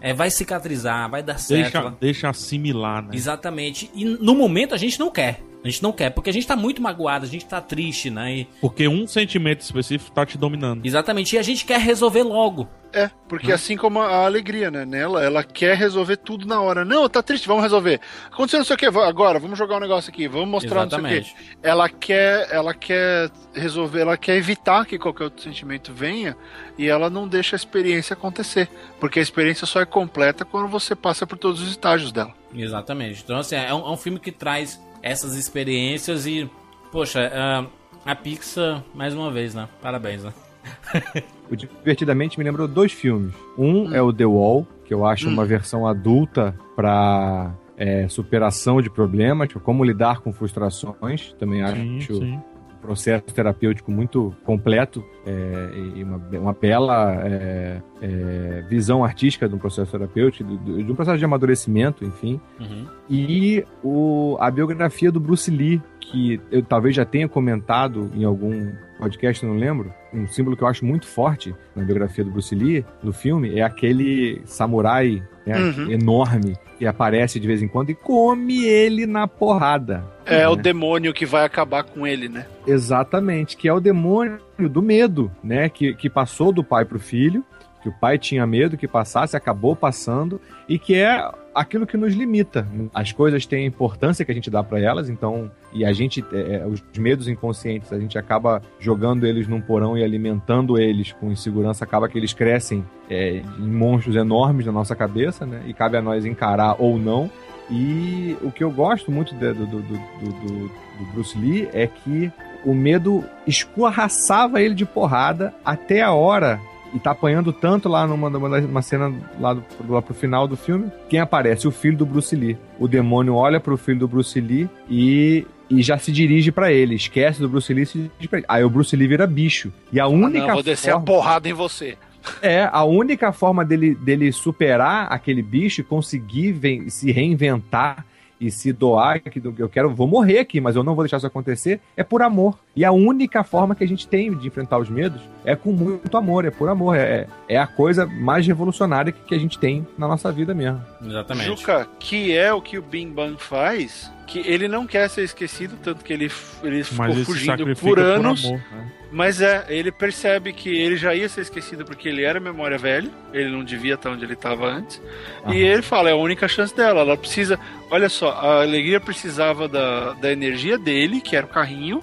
É, vai cicatrizar, vai dar certo. Deixa, deixa assimilar, né? Exatamente. E no momento a gente não quer. A gente não quer, porque a gente tá muito magoado, a gente tá triste, né? E- Porque um sentimento específico tá te dominando. exatamente. E a gente quer resolver logo. É, porque assim como a alegria, né? Nela, ela quer resolver tudo na hora. Não, tá triste, vamos resolver. Aconteceu não sei o que, agora, vamos jogar um negócio aqui, vamos mostrar não sei o Exatamente. que. Ela quer, ela quer resolver, ela quer evitar que qualquer outro sentimento venha e ela não deixa a experiência acontecer. Porque a experiência só é completa quando você passa por todos os estágios dela. Exatamente. Então, assim, é um, é um filme que traz essas experiências e, poxa, ah, a Pixar, mais uma vez, né? Parabéns, né? O Divertidamente me lembrou dois filmes. Um é o The Wall, que eu acho uma versão adulta pra é, superação de problemas, tipo, como lidar com frustrações. Também Sim, acho sim. Processo terapêutico muito completo é, e uma, uma bela é, é, visão artística de um processo terapêutico, de, de um processo de amadurecimento, enfim. Uhum. E o, a biografia do Bruce Lee, que eu talvez já tenha comentado em algum podcast, não lembro. Um símbolo que eu acho muito forte na biografia do Bruce Lee, no filme, é aquele samurai né, Uhum. enorme que aparece de vez em quando e come ele na porrada. É né? o demônio que vai acabar com ele, né? Exatamente, que é o demônio do medo, né? Que, que passou do pai pro filho, que o pai tinha medo que passasse, acabou passando, e que é aquilo que nos limita. As coisas têm a importância que a gente dá para elas, então, e a gente, é, é, os medos inconscientes, a gente acaba jogando eles num porão e alimentando eles com insegurança, acaba que eles crescem é, em monstros enormes na nossa cabeça, né? E cabe a nós encarar ou não. E o que eu gosto muito de- do, do, do, do, Bruce Lee é que o medo escorraçava ele de porrada até a hora. E tá apanhando tanto lá numa, numa, cena lá, do, lá pro final do filme. Quem aparece? O filho do Bruce Lee. O demônio olha pro filho do Bruce Lee e, e já se dirige pra ele. Esquece do Bruce Lee e se dirige pra ele. Aí o Bruce Lee vira bicho. E a única Não, vou descer forma... a porrada em você. É, a única forma dele, dele superar aquele bicho e conseguir ven- se reinventar e se doar, que eu quero, vou morrer aqui, mas eu não vou deixar isso acontecer, é por amor. E a única forma que a gente tem de enfrentar os medos é com muito amor, é por amor. É, é a coisa mais revolucionária que, que a gente tem na nossa vida mesmo. Exatamente. Juca, que é o que o Bing Bang faz, que ele não quer ser esquecido, tanto que ele, ele ficou ele se fugindo por por anos. amor, né? Mas é, ele percebe que ele já ia ser esquecido porque ele era memória velha, ele não devia estar onde ele estava antes. Aham. E ele fala, é a única chance dela. Ela precisa. Olha só, a alegria precisava da, da energia dele, que era o carrinho,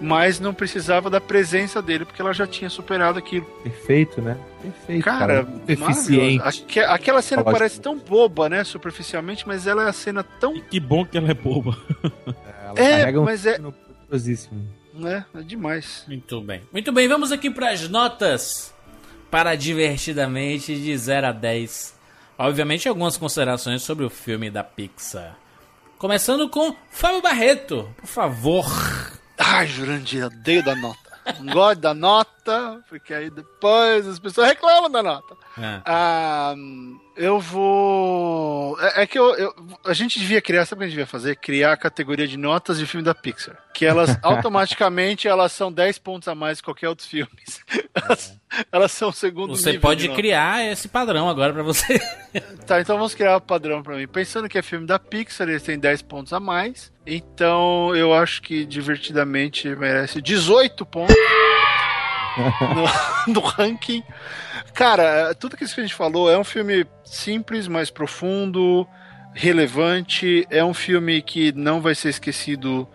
mas não precisava da presença dele, porque ela já tinha superado aquilo. Perfeito, né? Perfeito. Cara, Muito eficiente. Aque- aquela cena Lógico. parece tão boba, né? Superficialmente, mas ela é a cena tão. Que bom que ela é boba. Ela É, um mas é. né? É demais. Muito bem. Muito bem, vamos aqui para as notas para Divertidamente de 0 a 10. Obviamente, algumas considerações sobre o filme da Pixar. Começando com Fábio Barreto, por favor. Ai, Jurandir, odeio da nota. Não gosto da nota, porque aí depois as pessoas reclamam da nota. É. Ah, eu vou. É, é que eu, eu- a gente devia criar, sabe o que a gente devia fazer? Criar a categoria de notas de filme da Pixar. Que elas automaticamente elas são 10 pontos a mais que qualquer outro filme. Elas, elas são o segundo Você pode criar esse padrão agora pra você. Tá, então vamos criar o padrão pra mim. Pensando que é filme da Pixar, eles têm 10 pontos a mais. Então eu acho que divertidamente merece 18 pontos no, no ranking. Cara, tudo que a gente falou é um filme simples, mas profundo, relevante. É um filme que não vai ser esquecido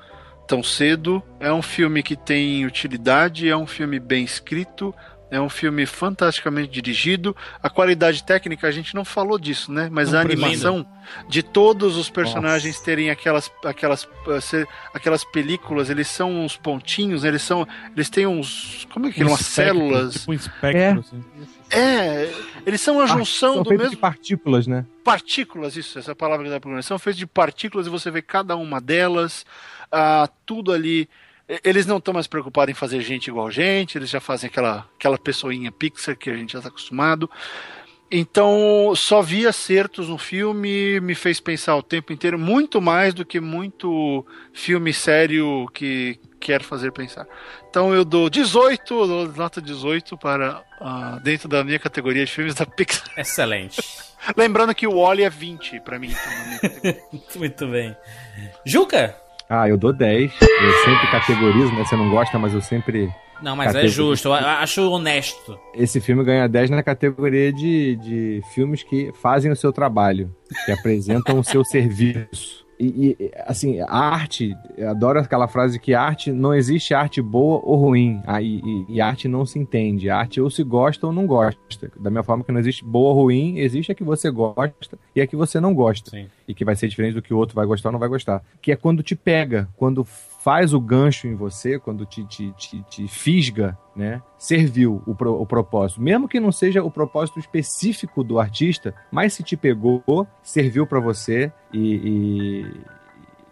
tão cedo. É um filme que tem utilidade, é um filme bem escrito. É um filme fantasticamente dirigido. A qualidade técnica, a gente não falou disso, né? Mas a Lindo. animação de todos os personagens terem aquelas, aquelas, ser- aquelas películas, eles são uns pontinhos, eles são. Eles têm uns. Como é que é? Um Umas espectro, células. Tipo um espectro, É. assim. É, eles são a junção São do feitos mesmo de partículas, né? partículas, isso, essa palavra que dá pra São feitos de partículas e você vê cada uma delas, ah, tudo ali. Eles não estão mais preocupados em fazer gente igual gente, eles já fazem aquela, aquela pessoinha Pixar que a gente já está acostumado. Então, só vi acertos no filme, me fez pensar o tempo inteiro, muito mais do que muito filme sério que quer fazer pensar. Então, eu dou 18, eu dou nota 18 para ah, dentro da minha categoria de filmes da Pixar. Excelente. Lembrando que o Wally é 20 pra mim. Então. Muito bem. Juca? Ah, eu dou 10. Eu sempre categorizo, né? Você não gosta, mas eu sempre. Não, mas é Categoria. justo, eu acho honesto. Esse filme ganha 10 na categoria de, de filmes que fazem o seu trabalho, que apresentam o seu serviço. E, e, assim, a arte, eu adoro aquela frase que arte não existe arte boa ou ruim, ah, e, e- arte não se entende. A arte ou se gosta ou não gosta. Da mesma forma que não existe boa ou ruim, existe a que você gosta e a que você não gosta. Sim. E que vai ser diferente do que o outro vai gostar ou não vai gostar. Que é quando te pega, quando faz o gancho em você, quando te, te, te, te fisga, né? Serviu o, pro- o propósito. Mesmo que não seja o propósito específico do artista, mas se te pegou, serviu pra você e, e,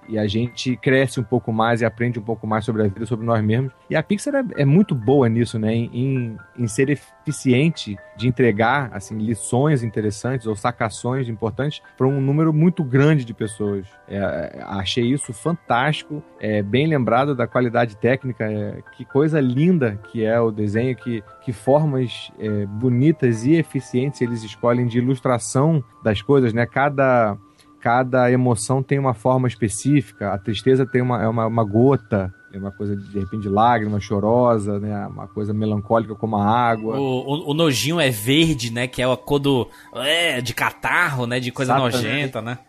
e a gente cresce um pouco mais e aprende um pouco mais sobre a vida, sobre nós mesmos. E a Pixar é, é muito boa nisso, né? Em, em, ser eficiente de entregar assim lições interessantes ou sacações importantes para um número muito grande de pessoas. É, achei isso fantástico, é, bem lembrado da qualidade técnica, é, que coisa linda que é o desenho, que, que formas é, bonitas e eficientes eles escolhem de ilustração das coisas, né? Cada cada emoção tem uma forma específica. A tristeza tem uma, é uma, uma gota, é uma coisa de, de repente de lágrima chorosa, né? Uma coisa melancólica como a água. O, o, o nojinho é verde, né? Que é a cor do. É, de catarro, né? De coisa nojenta, né?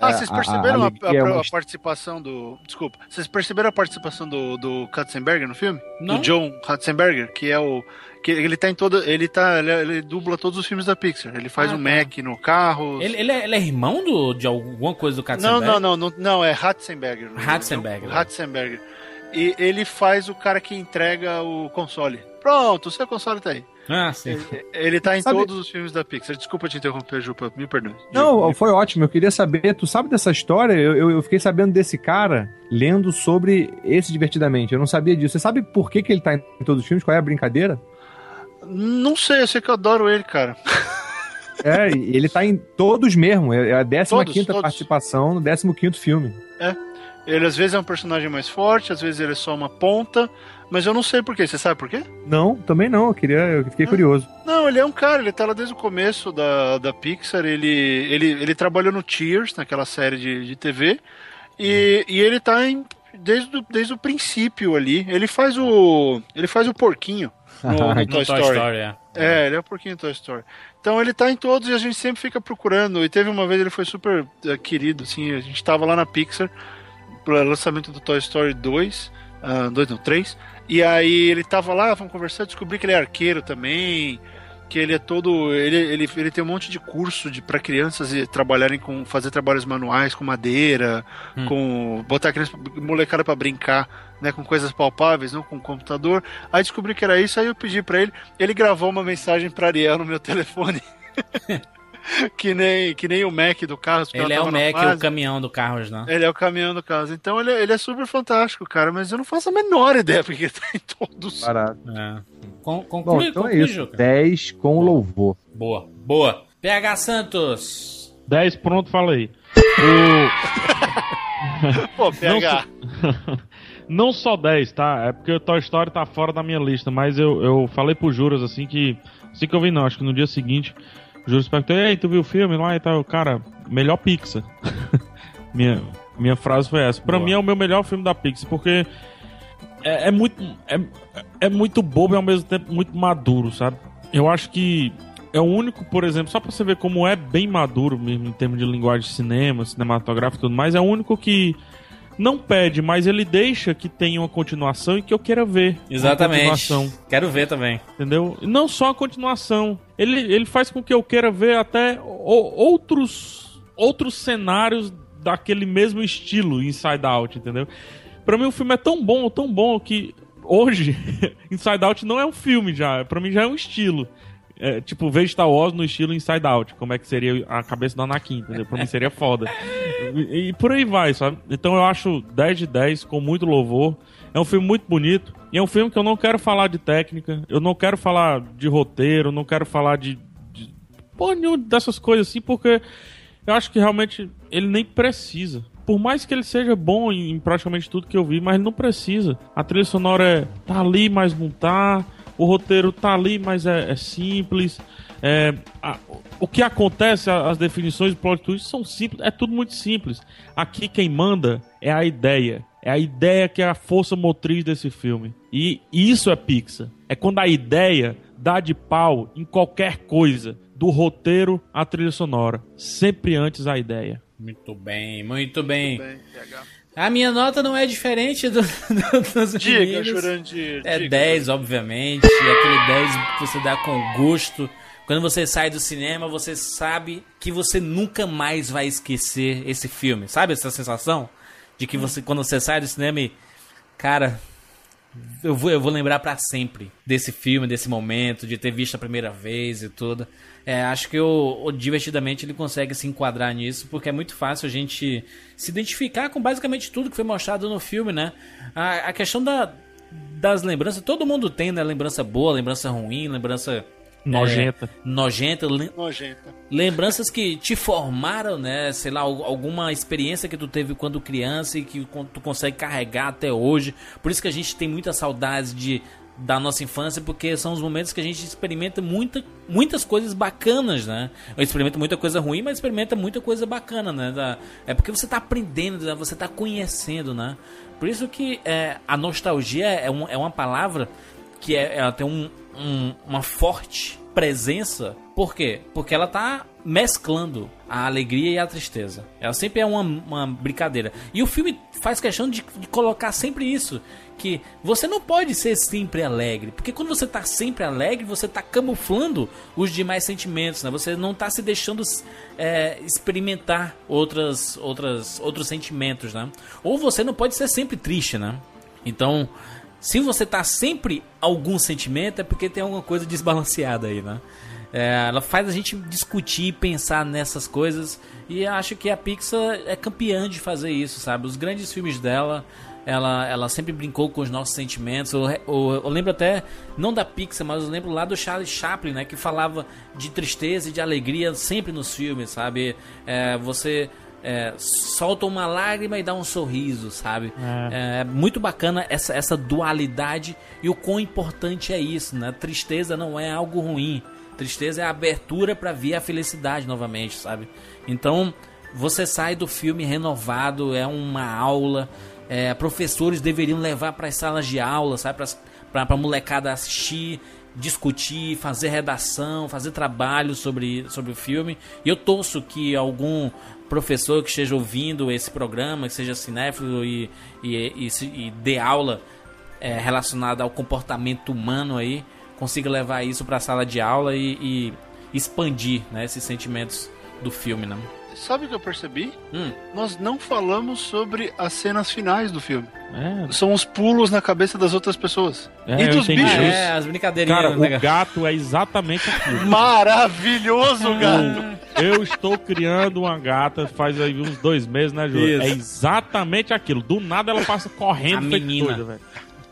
Ah, É, vocês a- a perceberam a, alegria é a- a participação do. Desculpa. Vocês perceberam a participação do, do Katzenberger no filme? Não. Do John Katzenberger, que é o. Que ele tá em todo. Ele tá. Ele, ele dubla todos os filmes da Pixar. Ele faz Ah, o tá. Mac no carro. Ele, ele, é, ele é irmão do, de alguma coisa do Não, Katzenberg? não, não, não, não, é Ratzenberger. Ratzenberger. Ratzenberger. E ele faz o cara que entrega o console. Pronto, o seu console tá aí. Ah, sim. Ele, ele tá em Sabe- todos os filmes da Pixar. Desculpa te interromper, Jupa, me perdoe. Não, foi ótimo. Eu queria saber, tu sabe dessa história? Eu, eu, eu fiquei sabendo desse cara lendo sobre esse divertidamente. Eu não sabia disso. Você sabe por que, que ele tá em todos os filmes? Qual é a brincadeira? Não sei, eu sei que eu adoro ele, cara. É, ele tá em todos mesmo. É a 15 Todos, quinta participação no 15 quinto filme. Ele às vezes é um personagem mais forte, às vezes ele é só uma ponta, mas eu não sei porquê. Você sabe por quê? Não, também não. Eu queria, eu fiquei curioso. Não, ele é um cara, ele tá lá desde o começo da, da Pixar, ele, ele, ele trabalhou no Cheers, naquela série de, de TV, e, e ele tá em, desde, o- desde o princípio ali. Ele faz o. Ele faz o porquinho no, no No Toy, Toy Story. Story, é. É, ele é um porquinho Toy Story. Então ele tá em todos e a gente sempre fica procurando. E teve uma vez ele foi super eh, querido, assim, a gente tava lá na Pixar pro lançamento do Toy Story 2, ah, 2 não, 3. E aí ele tava lá, vamos conversar, descobri que ele é arqueiro também, que ele é todo, ele, ele, ele tem um monte de curso de para crianças e trabalharem com fazer trabalhos manuais com madeira, Hum. com botar criança, molecada para brincar, né, com coisas palpáveis, não com computador. Aí descobri que era isso, aí eu pedi pra ele, ele gravou uma mensagem pra Ariel no meu telefone. que, nem, que nem o Mac do Carlos. Ele é o Mac, fase. o caminhão do Carros, né? Ele é o caminhão do Carlos. Então ele, é- ele é super fantástico, cara, mas eu não faço a menor ideia porque ele tá em todos. Barato. É. Con Bom, conclui, então é conclui, isso. Juca. 10 com louvor. Boa, boa. PH Santos. 10, pronto, falei. Pô, PH. Não só 10, tá? É porque o Toy Story tá fora da minha lista, mas eu, eu falei pro Juras assim que. Assim que eu vi, não, acho que no dia seguinte, o Juras perguntou: Ei, tu viu o filme lá e tal? Cara, melhor Pixar. minha, minha frase foi essa. Pra mim é o meu melhor filme da Pixar, porque é, é muito. É, é muito bobo e ao mesmo tempo muito maduro, sabe? Eu acho que é o único, por exemplo, só pra você ver como é bem maduro mesmo em termos de linguagem de cinema, cinematográfico e tudo mais, é o único que não pede, mas ele deixa que tenha uma continuação e que eu queira ver. Exatamente. continuação, Quero ver também. entendeu? E não só a continuação. Ele, ele faz com que eu queira ver até outros, outros cenários daquele mesmo estilo Inside Out, entendeu? Pra mim o filme é tão bom, tão bom que hoje Inside Out não é um filme já, pra mim já é um estilo. É, tipo, ver Star Wars no estilo Inside Out, como é que seria a cabeça do Anakin, entendeu? Pra mim seria foda. E, e por aí vai, sabe? Então eu acho 10 de 10 com muito louvor. É um filme muito bonito. E é um filme que eu não quero falar de técnica, eu não quero falar de roteiro, não quero falar de, de porra nenhuma dessas coisas assim, porque eu acho que realmente ele nem precisa. Por mais que ele seja bom em, praticamente tudo que eu vi, mas não precisa. A trilha sonora é, tá ali, mas não tá. O roteiro tá ali, mas é, é simples. É, a- o que acontece, as definições do plot twist são simples, é tudo muito simples. Aqui quem manda é a ideia. É a ideia que é a força motriz desse filme. E isso é Pixar. É quando a ideia dá de pau em qualquer coisa, do roteiro à trilha sonora. Sempre antes a ideia. Muito bem, muito bem. Bem, PH. A minha nota não é diferente do, do, dos Diga, meninos. Jurandir. É diga. 10, obviamente. Aquele 10 que você dá com gosto. Quando você sai do cinema, você sabe que você nunca mais vai esquecer esse filme. Sabe essa sensação? De que você, quando você sai do cinema e. Cara, eu vou, eu vou lembrar pra sempre desse filme, desse momento, de ter visto a primeira vez e tudo. É, acho que o Divertidamente ele consegue se enquadrar nisso, porque é muito fácil a gente se identificar com basicamente tudo que foi mostrado no filme, né? A, a questão da, das lembranças, todo mundo tem, né? Lembrança boa, lembrança ruim, lembrança. Nojenta. é, nojenta, lem- Nojenta. lembranças que te formaram, né? Sei lá, al- alguma experiência que tu teve quando criança e que tu consegue carregar até hoje. Por isso que a gente tem muita saudade de da nossa infância, porque são os momentos que a gente experimenta muita, muitas coisas bacanas, né? Eu experimento muita coisa ruim, mas experimenta muita coisa bacana, né? Da- é porque você tá aprendendo, né? você tá conhecendo, né? Por isso que é, a nostalgia é, um- é uma palavra que é- ela tem um- um- uma forte presença. Por quê? Porque ela tá mesclando a alegria e a tristeza. Ela sempre é uma, uma brincadeira. E o filme faz questão de, de colocar sempre isso. Que você não pode ser sempre alegre. Porque quando você tá sempre alegre, você tá camuflando os demais sentimentos. Né? Você não tá se deixando é, experimentar outras, outras, outros sentimentos. Né? Ou você não pode ser sempre triste. Né? Então, se você tá sempre algum sentimento, é porque tem alguma coisa desbalanceada aí, né? É, ela faz a gente discutir pensar nessas coisas. E acho que a Pixar é campeã de fazer isso, sabe? Os grandes filmes dela, ela, ela sempre brincou com os nossos sentimentos. Eu, eu, eu lembro até, não da Pixar, mas eu lembro lá do Charles Chaplin, né? Que falava de tristeza e de alegria sempre nos filmes, sabe? É, você é, solta uma lágrima e dá um sorriso, sabe? É, muito bacana essa, essa dualidade e o quão importante é isso, né? Tristeza não é algo ruim. Tristeza é a abertura para ver a felicidade novamente, sabe? Então, você sai do filme renovado, é uma aula. é, professores deveriam levar para as salas de aula, sabe? Para a molecada assistir, discutir, fazer redação, fazer trabalho sobre, sobre o filme. E eu torço que algum professor que esteja ouvindo esse programa, que seja cinéfilo e, e, e, e dê aula é, relacionada ao comportamento humano aí, consiga levar isso para a sala de aula e, e expandir né, esses sentimentos do filme, né? Sabe o que eu percebi? Hum. Nós não falamos sobre as cenas finais do filme. É, São os pulos na cabeça das outras pessoas. É, e dos bichos. É, as brincadeirinhas. Cara, né? o gato é exatamente aquilo. Maravilhoso, gato. Eu estou criando uma gata faz aí uns dois meses, né, Júlio? É exatamente aquilo. Do nada ela passa correndo A menina. doida, velho.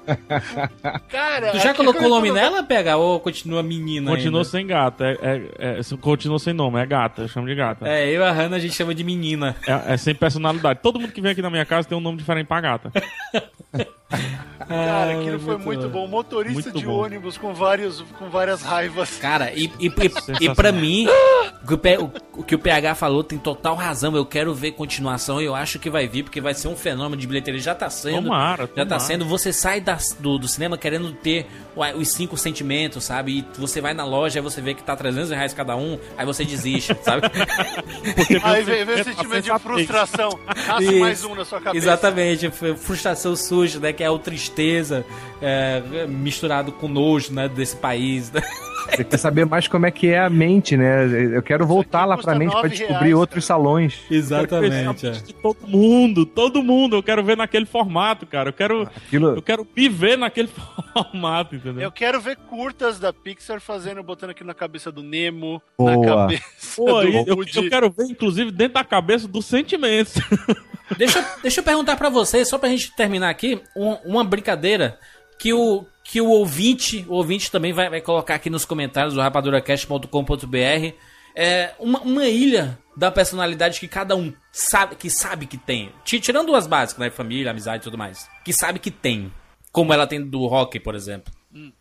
Cara, Tu já colocou o nome nela, PH? Ou continua menina Continua ainda? sem gata. É, é, é, continua sem nome, é gata. Eu chamo de gata. É, eu e a Hannah a gente chama de menina. É, é sem personalidade. Todo mundo que vem aqui na minha casa tem um nome diferente pra gata. Cara, aquilo foi muito bom. Motorista Muito de bom. ônibus com, vários, com várias raivas. Cara, e, e, e, e pra mim, o que o, P- o- o que o PH falou tem total razão. Eu quero ver continuação e eu acho que vai vir, porque vai ser um fenômeno de bilheteria. Já tá sendo. Tomara, Já tá sendo. Você sai das- do, do cinema querendo ter os cinco sentimentos, sabe? E você vai na loja, aí você vê que tá 300 reais cada um, aí você desiste, sabe? Aí vem, vem o sentimento de frustração. Nasce mais um na sua cabeça. Exatamente, foi frustração suja, né? Que é o tristeza é, misturado com nojo, né? Desse país. né? Você quer saber mais como é que é a mente, né? Eu quero voltar lá pra mente pra descobrir reais, outros salões. Exatamente. é. Todo mundo, todo mundo. Eu quero ver naquele formato, cara. Eu quero, Aquilo, eu quero me ver naquele formato, entendeu? Eu quero ver curtas da Pixar fazendo, botando aqui na cabeça do Nemo, na Boa. cabeça Pô, do eu, eu, quero ver, inclusive, dentro da cabeça dos sentimentos. Deixa, deixa eu perguntar pra vocês, só pra gente terminar aqui, um- uma brincadeira que o, que o ouvinte, o ouvinte também vai, vai colocar aqui nos comentários do rapaduracast.com.br. É uma, uma ilha da personalidade que cada um sabe que sabe que tem. Ti- Tirando as básicas, né? Família, amizade e tudo mais. Que sabe que tem. Como ela tem do rock, por exemplo.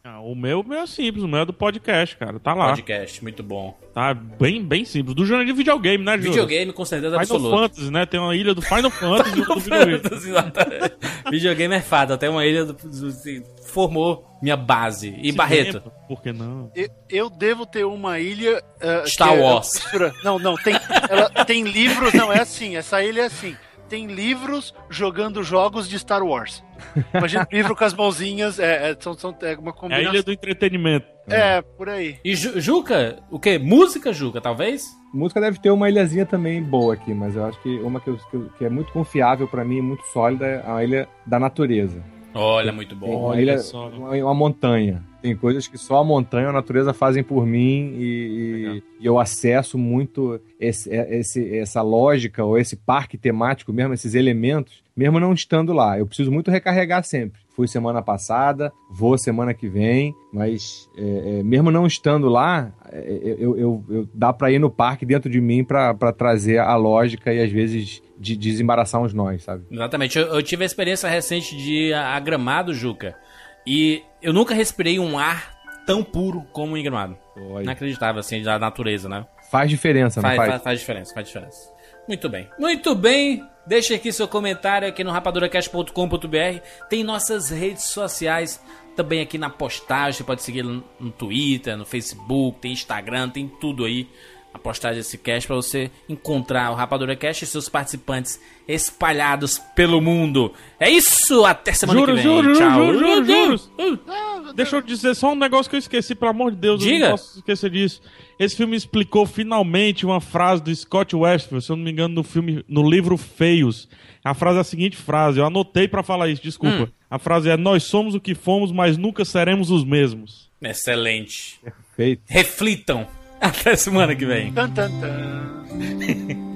Ah, o meu, meu é simples, o meu é do podcast, cara. Tá lá. Podcast, muito bom. Tá bem, bem simples. Do gênero de videogame, né, Júlio? Videogame com certeza Final absoluta. Fantasy, né? Tem uma ilha do Final Fantasy e do videogame. Exatamente. Videogame é fato, até uma ilha do, do- assim, formou minha base. E Barreto? Cinema, Por que não? Eu, eu devo ter uma ilha. uh, Star que é- Wars. mistura- Não, não, tem, ela tem livros, não, é assim, essa ilha é assim. Tem livros jogando jogos de Star Wars. Imagina um livro com as mãozinhas, é, é, são, são, é uma É a combinação. ilha do entretenimento. É, por aí. E Ju- Juca, o quê? Música, Juca, talvez? música deve ter uma ilhazinha também boa aqui, mas eu acho que uma que, eu- que é muito confiável pra mim, muito sólida, é a ilha da natureza. Olha, muito bom. uma ilha, uma, uma montanha. Tem coisas que só a montanha e a natureza fazem por mim e, e- eu acesso muito esse- é- esse- essa lógica ou esse parque temático mesmo, esses elementos, mesmo não estando lá. Eu preciso muito recarregar sempre. Fui semana passada, vou semana que vem, mas é, é, mesmo não estando lá, é, eu, eu- eu- dá pra ir no parque dentro de mim pra trazer a lógica e às vezes de, desembaraçar uns nós, sabe? Exatamente. Eu, eu tive a experiência recente de ir a, a Gramado, Juca. E eu nunca respirei um ar tão puro como em Gramado. Pô, aí. Inacreditável, assim, da natureza, né? Faz diferença, não Faz, faz? faz, faz diferença, faz diferença. Muito bem. Muito bem. Deixa aqui seu comentário aqui no rapaduracast.com.br. Tem nossas redes sociais também aqui na postagem. Você pode seguir no Twitter, no Facebook, tem Instagram, tem tudo aí. A postagem desse cast para você encontrar o Rapadura Cast e seus participantes espalhados pelo mundo. É isso, até semana Juro, que vem. juro, Tchau. juro, juro, juro. Deixa eu dizer só um negócio que eu esqueci, pelo amor de Deus. Eu Diga. não posso esquecer disso. Esse filme explicou finalmente uma frase do Scott Westfield, se eu não me engano, no filme, no livro Feios. A frase é a seguinte frase, eu anotei pra falar isso, desculpa. Hum. A frase é: Nós somos o que fomos, mas nunca seremos os mesmos. Excelente. Feito. Reflitam. Até semana que vem. Tan, tan, tan.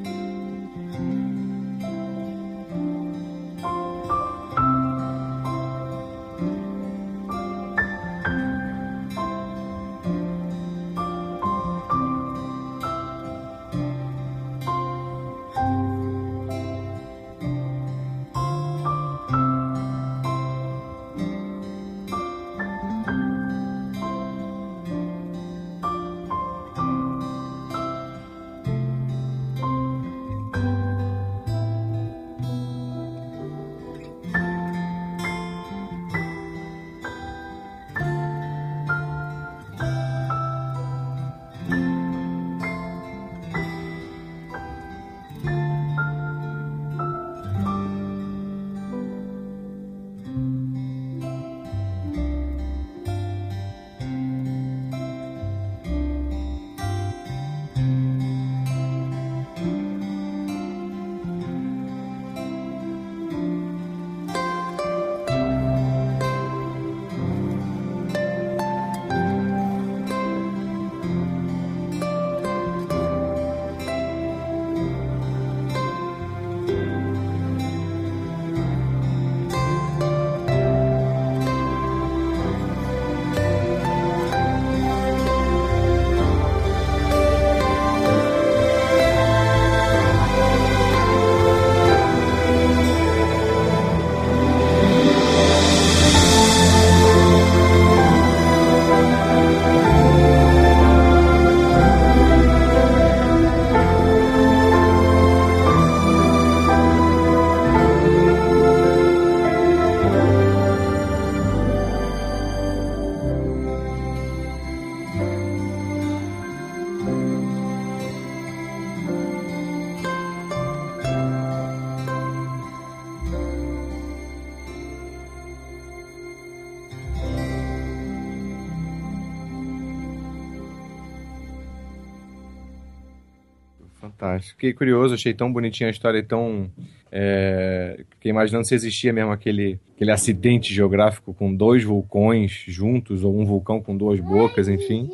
Fiquei curioso, achei tão bonitinha a história e tão. É, fiquei imaginando se existia mesmo aquele, aquele acidente geográfico com dois vulcões juntos, ou um vulcão com duas bocas, enfim.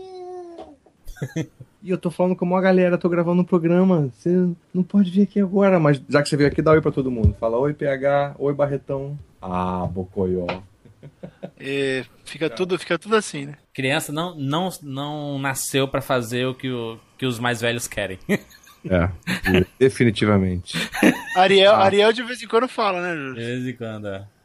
E eu tô falando com a maior galera, tô gravando um programa. Você não pode vir aqui agora, mas já que você veio aqui, dá oi pra todo mundo. Fala oi, PH, oi, Barretão. Ah, Bocoió. É, fica, tudo, fica tudo assim, né? Criança não, não, não nasceu pra fazer o que, o que os mais velhos querem. É, definitivamente. Ariel, Ah. Ariel de vez em quando fala, né, De Júlio? vez em quando, é.